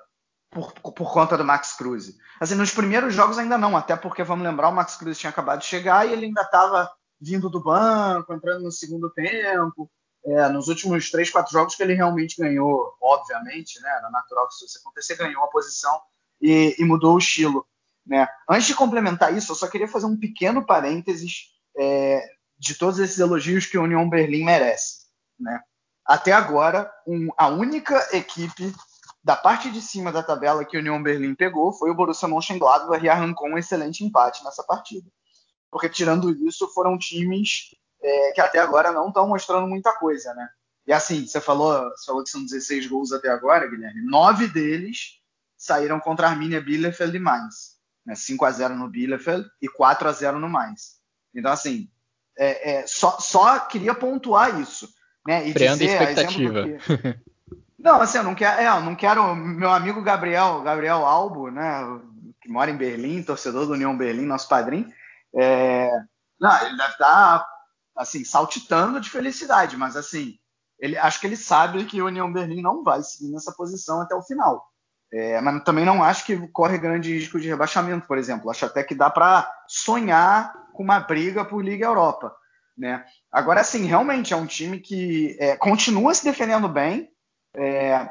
por, por conta do Max Cruz. Assim, nos primeiros jogos ainda não, até porque, vamos lembrar, o Max Cruz tinha acabado de chegar e ele ainda estava vindo do banco, entrando no segundo tempo. É, nos últimos três, quatro jogos que ele realmente ganhou, obviamente, né, era natural que isso acontecer, ganhou a posição e, e, mudou o estilo. Né. Antes de complementar isso, eu só queria fazer um pequeno parênteses é, de todos esses elogios que a União Berlim merece. Né. Até agora, um, a única equipe da parte de cima da tabela que o Union Berlim pegou foi o Borussia Mönchengladbach e arrancou um excelente empate nessa partida. Porque tirando isso, foram times é, que até agora não estão mostrando muita coisa, né? E assim, você falou, você falou que são 16 gols até agora, Guilherme. Nove deles saíram contra a Arminia Bielefeld e Mainz. Né? 5 a 0 no Bielefeld e 4 a 0 no Mainz. Então, assim, é, é, só, só queria pontuar isso. Né? E Freando dizer, expectativa. Não, assim, eu não quero, é, eu não quero. Meu amigo Gabriel, Gabriel Albo, né, que mora em Berlim, torcedor do União Berlim, nosso padrinho, é, não, ele deve estar tá, assim saltitando de felicidade, mas assim, ele acho que ele sabe que o União Berlim não vai seguir nessa posição até o final. É, mas também não acho que corre grande risco de rebaixamento, por exemplo. Acho até que dá para sonhar com uma briga por Liga Europa. Né? Agora, sim, realmente é um time que é, continua se defendendo bem, é,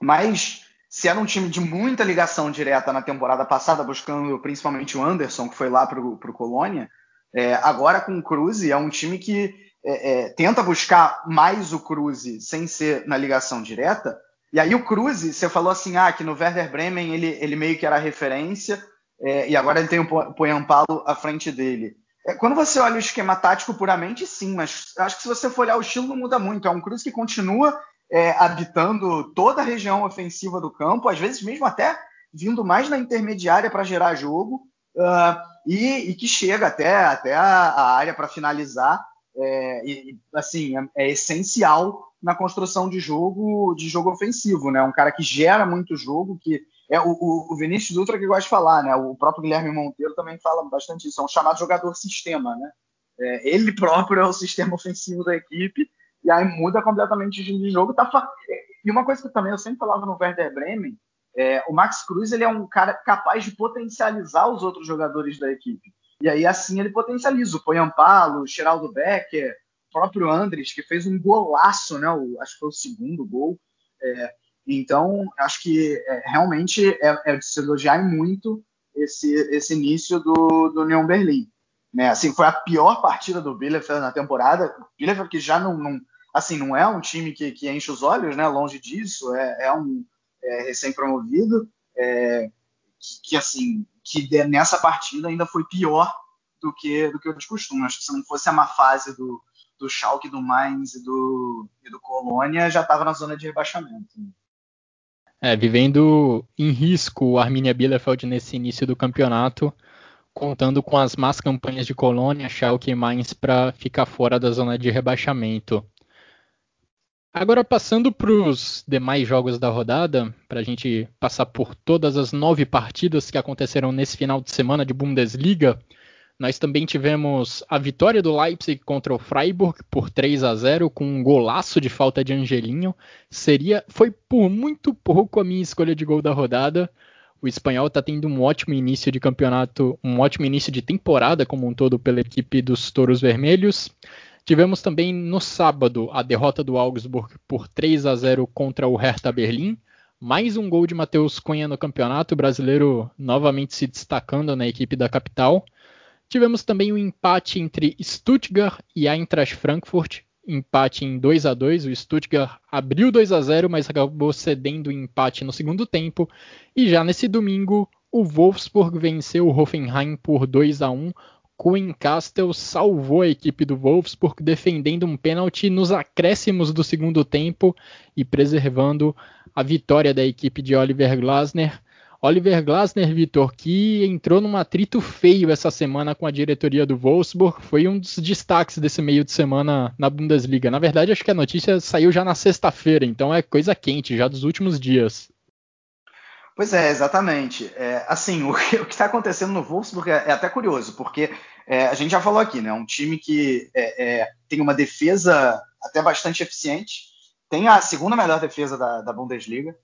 mas se era um time de muita ligação direta na temporada passada, buscando principalmente o Anderson, que foi lá para o Colônia, é, agora com o Cruz é um time que é, é, tenta buscar mais o Cruz sem ser na ligação direta. E aí o Cruz, você falou assim, ah, que no Werder Bremen ele, ele meio que era referência, é, e agora ele tem o Poyampalo à frente dele. É, quando você olha o esquema tático puramente, sim, mas acho que se você for olhar o estilo não muda muito. É um Cruz que continua é, habitando toda a região ofensiva do campo, às vezes mesmo até vindo mais na intermediária para gerar jogo, uh, e, e, que chega até, até a, a área para finalizar. É, e, assim, é, é, essencial na construção de jogo de jogo ofensivo, né? Um cara que gera muito jogo, que é o, o, o Vinícius Dutra que gosta de falar, né? O próprio Guilherme Monteiro também fala bastante isso, é um chamado jogador sistema, né? É, ele próprio é o sistema ofensivo da equipe e aí muda completamente o estilo de jogo. Tá fa... E uma coisa que também eu sempre falava no Werder Bremen, é, o Max Cruz ele é um cara capaz de potencializar os outros jogadores da equipe. E aí assim ele potencializa o Poyampalo, o Geraldo Becker, o próprio Andres, que fez um golaço, né? O, acho que foi o segundo gol. É, então, acho que é, realmente é, é, de se elogiar muito esse, esse início do, do União Berlim. Né? Assim, foi a pior partida do Bielefeld na temporada. Bielefeld que já não, não assim, não é um time que, que enche os olhos, né? Longe disso, é, é um é, recém-promovido, é, que, que, assim, que nessa partida ainda foi pior do que do que de costume. Acho que se não fosse a má fase do, do Schalke, do Mainz e do, e do Colônia, já estava na zona de rebaixamento. É, vivendo em risco o Arminia Bielefeld nesse início do campeonato, contando com as más campanhas de Colônia, Schalke e Mainz para ficar fora da zona de rebaixamento. Agora passando para os demais jogos da rodada, para a gente passar por todas as nove partidas que aconteceram nesse final de semana de Bundesliga, nós também tivemos a vitória do Leipzig contra o Freiburg por 3 a 0 com um golaço de falta de Angelinho. Seria, foi por muito pouco a minha escolha de gol da rodada. O espanhol está tendo um ótimo início de campeonato, um ótimo início de temporada como um todo pela equipe dos Touros Vermelhos. Tivemos também no sábado a derrota do Augsburg por 3 a 0 contra o Hertha Berlim. Mais um gol de Matheus Cunha no campeonato, o brasileiro novamente se destacando na equipe da capital. Tivemos também um empate entre Stuttgart e Eintracht Frankfurt, empate em 2 a 2 O Stuttgart abriu 2 a 0 mas acabou cedendo o empate no segundo tempo. E já nesse domingo, o Wolfsburg venceu o Hoffenheim por 2 a 1 Coen Castel salvou a equipe do Wolfsburg defendendo um pênalti nos acréscimos do segundo tempo e preservando a vitória da equipe de Oliver Glasner. Oliver Glasner, Vitor, que entrou num atrito feio essa semana com a diretoria do Wolfsburg, foi um dos destaques desse meio de semana na Bundesliga. Na verdade, acho que a notícia saiu já na sexta-feira, então é coisa quente, já dos últimos dias. Pois é, exatamente. É, assim, o que está acontecendo no Wolfsburg é, é até curioso, porque é, a gente já falou aqui, né? Um time que é, é, tem uma defesa até bastante eficiente, tem a segunda melhor defesa da, da Bundesliga,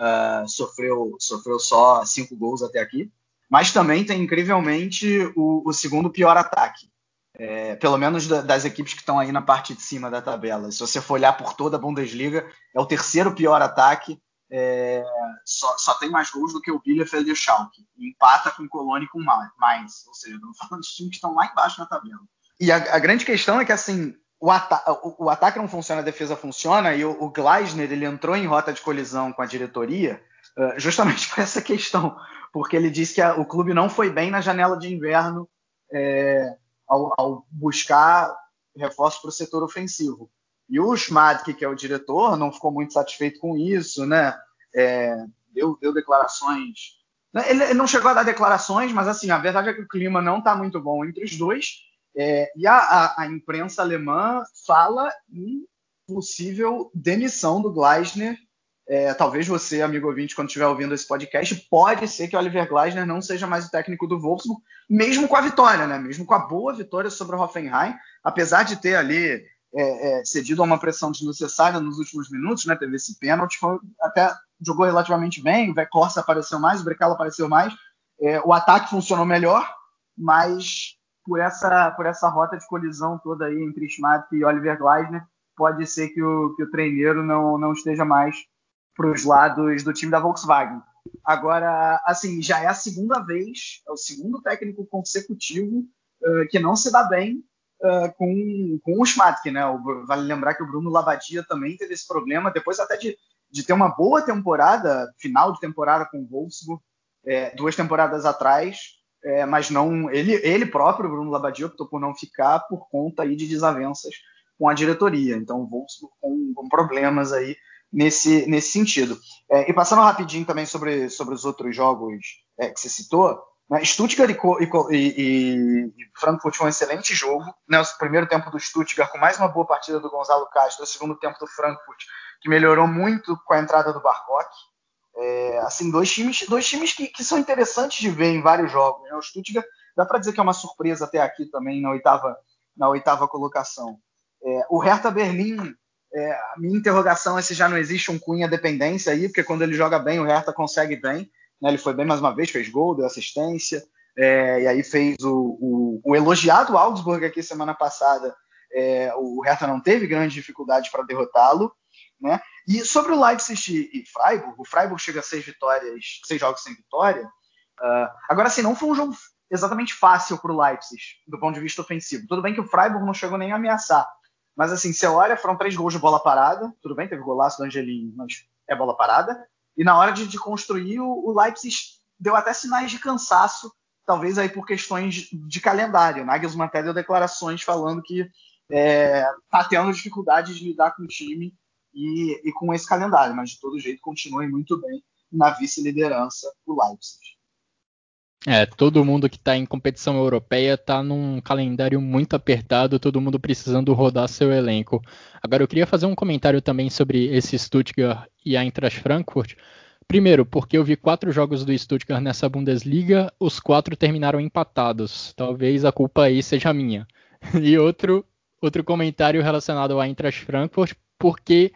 uh, sofreu, sofreu só cinco gols até aqui, mas também tem incrivelmente o, o segundo pior ataque. É, pelo menos da, das equipes que estão aí na parte de cima da tabela. Se você for olhar por toda a Bundesliga, é o terceiro pior ataque, é, só, só, tem mais gols do que o Bielefeld e o Schalke. Empata com o Colônia e com o Mainz. Ou seja, estamos falando de times que estão lá embaixo na tabela. E a, a grande questão é que, assim, o, ata o, o, ataque não funciona, a defesa funciona, e o, o Gleisner ele entrou em rota de colisão com a diretoria uh, justamente por essa questão, porque ele disse que a, o clube não foi bem na janela de inverno é, ao, ao, buscar reforço para o setor ofensivo. E o Schmadke, que é o diretor, não ficou muito satisfeito com isso, né? É, deu, deu, declarações. Né? Ele, não chegou a dar declarações, mas assim, a verdade é que o clima não está muito bom entre os dois. É, e a, a, a, imprensa alemã fala em possível demissão do Gleisner. É, talvez você, amigo ouvinte, quando estiver ouvindo esse podcast, pode ser que o Oliver Gleisner não seja mais o técnico do Wolfsburg, mesmo com a vitória, né? Mesmo com a boa vitória sobre o Hoffenheim, apesar de ter ali é, é, cedido a uma pressão desnecessária nos últimos minutos, né? Teve esse pênalti, foi, até jogou relativamente bem, o Vekorsa apareceu mais, o Brecalo apareceu mais, é, o ataque funcionou melhor, mas por essa, por essa rota de colisão toda aí entre Schmatt e Oliver Gleisner, pode ser que o, que o treineiro não, não esteja mais para os lados do time da Volkswagen. Agora, assim, já é a segunda vez, é o segundo técnico consecutivo uh, que não se dá bem uh, com, com o Schmatke, né? O, vale lembrar que o Bruno Labadia também teve esse problema, depois até de, de ter uma boa temporada, final de temporada com o Wolfsburg, é, duas temporadas atrás, é, mas não ele, ele próprio, Bruno Labadia, optou por não ficar por conta aí de desavenças com a diretoria. Então, Wolfsburg com, com problemas aí nesse, nesse sentido. É, e passando rapidinho também sobre, sobre os outros jogos é, que você citou, né, Stuttgart e, e, e, Frankfurt foi um excelente jogo. Né, o primeiro tempo do Stuttgart com mais uma boa partida do Gonzalo Castro, o segundo tempo do Frankfurt, que melhorou muito com a entrada do Barkok. É, assim, dois times, dois times que, que, são interessantes de ver em vários jogos. Né? O Stuttgart dá para dizer que é uma surpresa até aqui também na oitava, na oitava colocação. É, o Hertha Berlim, é, a minha interrogação é se já não existe um Cunha dependência aí, porque quando ele joga bem, o Hertha consegue bem. Né? Ele foi bem mais uma vez, fez gol, deu assistência, é, e aí fez o, o, o, elogiado Augsburg aqui semana passada. É, o Hertha não teve grandes dificuldades para derrotá-lo. Né? E sobre o Leipzig e Freiburg, o Freiburg chega a seis vitórias, seis jogos sem vitória. Uh, agora, assim, não foi um jogo exatamente fácil para o Leipzig, do ponto de vista ofensivo. Tudo bem que o Freiburg não chegou nem a ameaçar, Mas assim, você olha, foram três gols de bola parada. Tudo bem, teve golaço do Angelim, mas é bola parada. E na hora de, de construir, o, o, Leipzig deu até sinais de cansaço, talvez aí por questões de calendário. Nagelsmann até deu declarações falando que é, tá tendo dificuldade de lidar com o time e, e com esse calendário, mas de todo jeito continua muito bem na vice-liderança o Leipzig. É, todo mundo que está em competição europeia está num calendário muito apertado, todo mundo precisando rodar seu elenco. Agora eu queria fazer um comentário também sobre esse Stuttgart e a Eintracht Frankfurt. Primeiro, porque eu vi quatro jogos do Stuttgart nessa Bundesliga, os quatro terminaram empatados. Talvez a culpa aí seja minha. E outro, outro comentário relacionado ao Eintracht Frankfurt, porque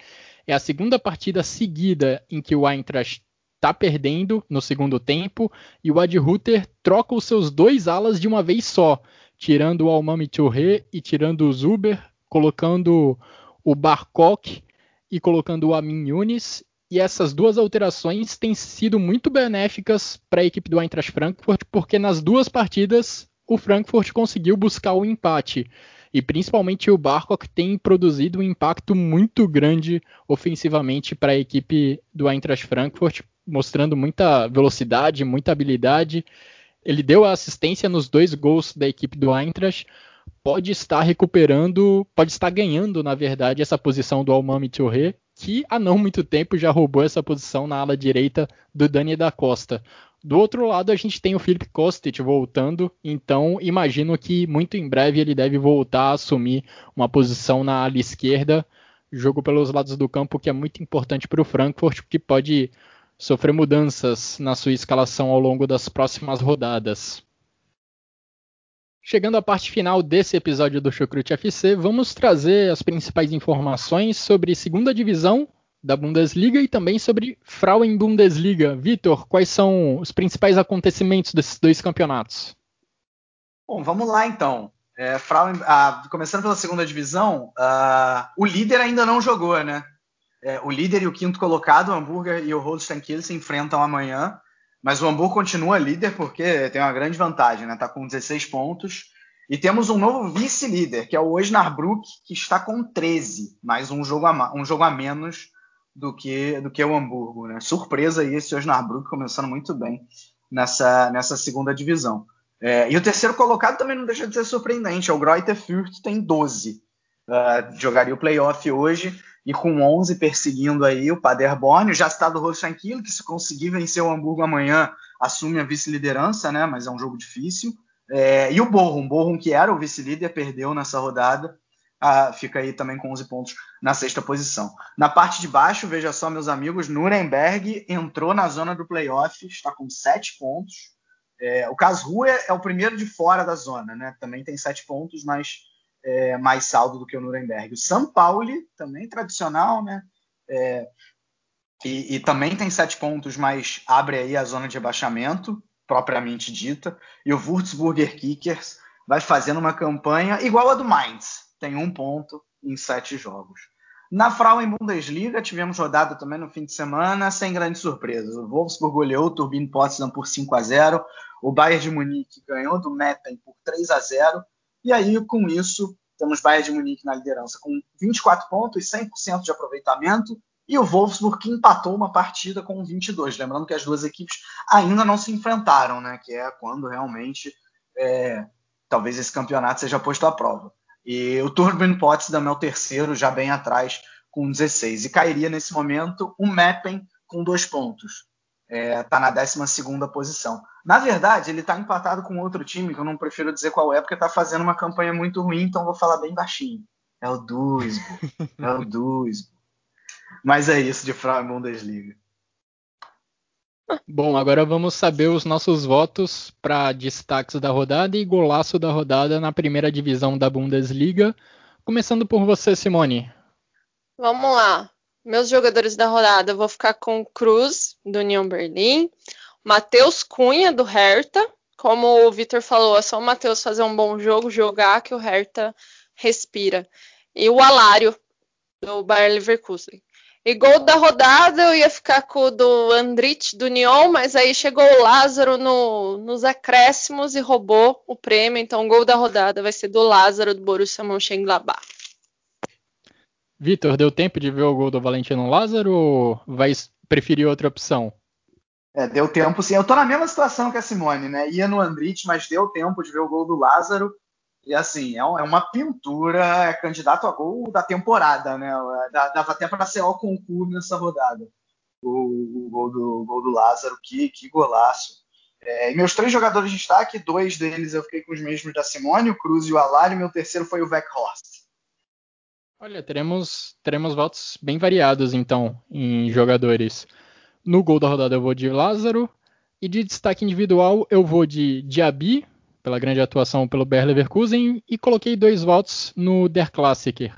é a segunda partida seguida em que o Eintracht está perdendo no segundo tempo e o Ad Ruther troca os seus dois alas de uma vez só, tirando o Almami Touré e tirando o Zuber, colocando o Barkok e colocando o Amin Yunis. E essas duas alterações têm sido muito benéficas para a equipe do Eintracht Frankfurt, porque nas duas partidas o Frankfurt conseguiu buscar o empate. E principalmente o Barkok tem produzido um impacto muito grande ofensivamente para a equipe do Eintracht Frankfurt, mostrando muita velocidade, muita habilidade. Ele deu a assistência nos dois gols da equipe do Eintracht. Pode estar recuperando, pode estar ganhando, na verdade, essa posição do Almami Touré, que há não muito tempo já roubou essa posição na ala direita do Dani da Costa. Do outro lado, a gente tem o Felipe Kostic voltando, então imagino que muito em breve ele deve voltar a assumir uma posição na ala esquerda, jogo pelos lados do campo que é muito importante para o Frankfurt, que pode sofrer mudanças na sua escalação ao longo das próximas rodadas. Chegando à parte final desse episódio do Chucrute FC, vamos trazer as principais informações sobre segunda divisão da Bundesliga e também sobre Frauen Bundesliga. Vitor, quais são os principais acontecimentos desses dois campeonatos? Bom, vamos lá então. É, Frauen, ah, começando pela segunda divisão, ah, o líder ainda não jogou, né? É, o líder e o quinto colocado, o Hamburger e o Holstein Kiel, se enfrentam amanhã. Mas o Hamburgo continua líder porque tem uma grande vantagem, né? Tá com 16 pontos. E temos um novo vice-líder, que é o Osnabrück, que está com 13, mais um jogo a, um jogo a menos do que, do que o Hamburgo. Né? Surpresa aí esse Osnabrück começando muito bem nessa, nessa segunda divisão. É, e o terceiro colocado também não deixa de ser surpreendente, é o Greuther Fürth, tem 12. Uh, é, jogaria o playoff hoje e com 11 perseguindo aí o Paderborn, já está do Holstein Kiel, que se conseguir vencer o Hamburgo amanhã, assume a vice-liderança, né? Mas é um jogo difícil. É, e o Bochum, Bochum que era o vice-líder, perdeu nessa rodada, ah, fica aí também com 11 pontos na sexta posição. Na parte de baixo, veja só, meus amigos, Nuremberg entrou na zona do playoff, está com 7 pontos. É, o Karlsruhe é o primeiro de fora da zona, né? Também tem 7 pontos, mas é, mais saldo do que o Nuremberg. O São Paulo, também tradicional, né? É, e, e, também tem sete pontos, mas abre aí a zona de rebaixamento, propriamente dita. E o Würzburger Kickers vai fazendo uma campanha igual a do Mainz, tem um ponto em sete jogos. Na Frauen Bundesliga, tivemos rodada também no fim de semana, sem grandes surpresas. O Wolfsburg goleou o Turbine Potsdam por 5 a 0 o Bayern de Munique ganhou do Meppen por 3 a 0 e aí, com isso, temos Bayern de Munique na liderança com 24 pontos, 100% de aproveitamento, e o Wolfsburg que empatou uma partida com 22. Lembrando que as duas equipes ainda não se enfrentaram, né? Que é quando realmente é, talvez esse campeonato seja posto à prova. E o Turbine Potsdam é o terceiro, já bem atrás, com 16. E cairia nesse momento o Meppen com dois pontos está é, tá na 12 posição. Na verdade, ele está empatado com outro time, que eu não prefiro dizer qual é, porque está fazendo uma campanha muito ruim, então vou falar bem baixinho. É o Duisburg. é o Duisburg. Mas é isso de Frauen Bundesliga. Bom, agora vamos saber os nossos votos para destaques da rodada e golaço da rodada na primeira divisão da Bundesliga. Começando por você, Simone. Vamos lá. Meus jogadores da rodada, eu vou ficar com Cruz, do União Berlim, Matheus Cunha, do Hertha. Como o Vitor falou, é só o Matheus fazer um bom jogo, jogar, que o Hertha respira. E o Alário, do Bayer Leverkusen. E gol da rodada, eu ia ficar com o do Andrit, do Nyon, mas aí chegou o Lázaro no, nos acréscimos e roubou o prêmio. Então, o gol da rodada vai ser do Lázaro, do Borussia Mönchengladbach. Vitor, deu tempo de ver o gol do Valentino Lázaro ou vai preferir outra opção? É, deu tempo sim. Eu tô na mesma situação que a Simone, né? Ia no Andrite, mas deu tempo de ver o gol do Lázaro. E assim, é, é uma pintura, é candidato a gol da temporada, né? Dava até para ser o concurso nessa rodada. O, o, gol, do, gol do Lázaro, que, que golaço. É, e meus três jogadores de destaque, dois deles eu fiquei com os mesmos da Simone, o Cruz e o Alário, meu terceiro foi o Weghorst. Olha, teremos, teremos votos bem variados, então, em jogadores. No gol da rodada eu vou de Lázaro. E de destaque individual eu vou de Diaby, pela grande atuação pelo Bayer Leverkusen. E coloquei dois votos no Der Klassiker.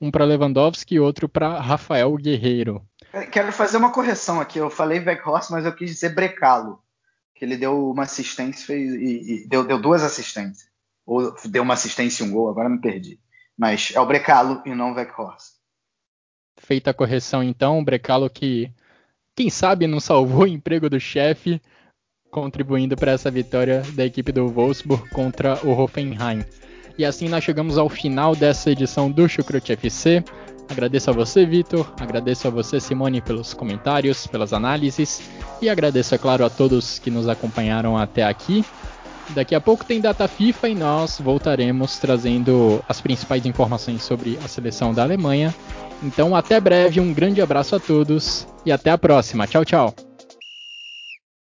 Um para Lewandowski e outro para Rafael Guerreiro. Quero fazer uma correção aqui. Eu falei Weghorst, mas eu quis dizer Brecalo. Que ele deu uma assistência fez, e, e deu, deu duas assistências. Ou deu uma assistência e um gol, agora me perdi. Mas é o Brecalo e não o Weghorst. Feita a correção, então, o Brecalo que, quem sabe, não salvou o emprego do chefe, contribuindo para essa vitória da equipe do Wolfsburg contra o Hoffenheim. E assim nós chegamos ao final dessa edição do Chucrute FC. Agradeço a você, Vitor, agradeço a você, Simone, pelos comentários, pelas análises e agradeço, é claro, a todos que nos acompanharam até aqui. Daqui a pouco tem data FIFA e nós voltaremos trazendo as principais informações sobre a seleção da Alemanha. Então, até breve, um grande abraço a todos e até a próxima. Tchau, tchau.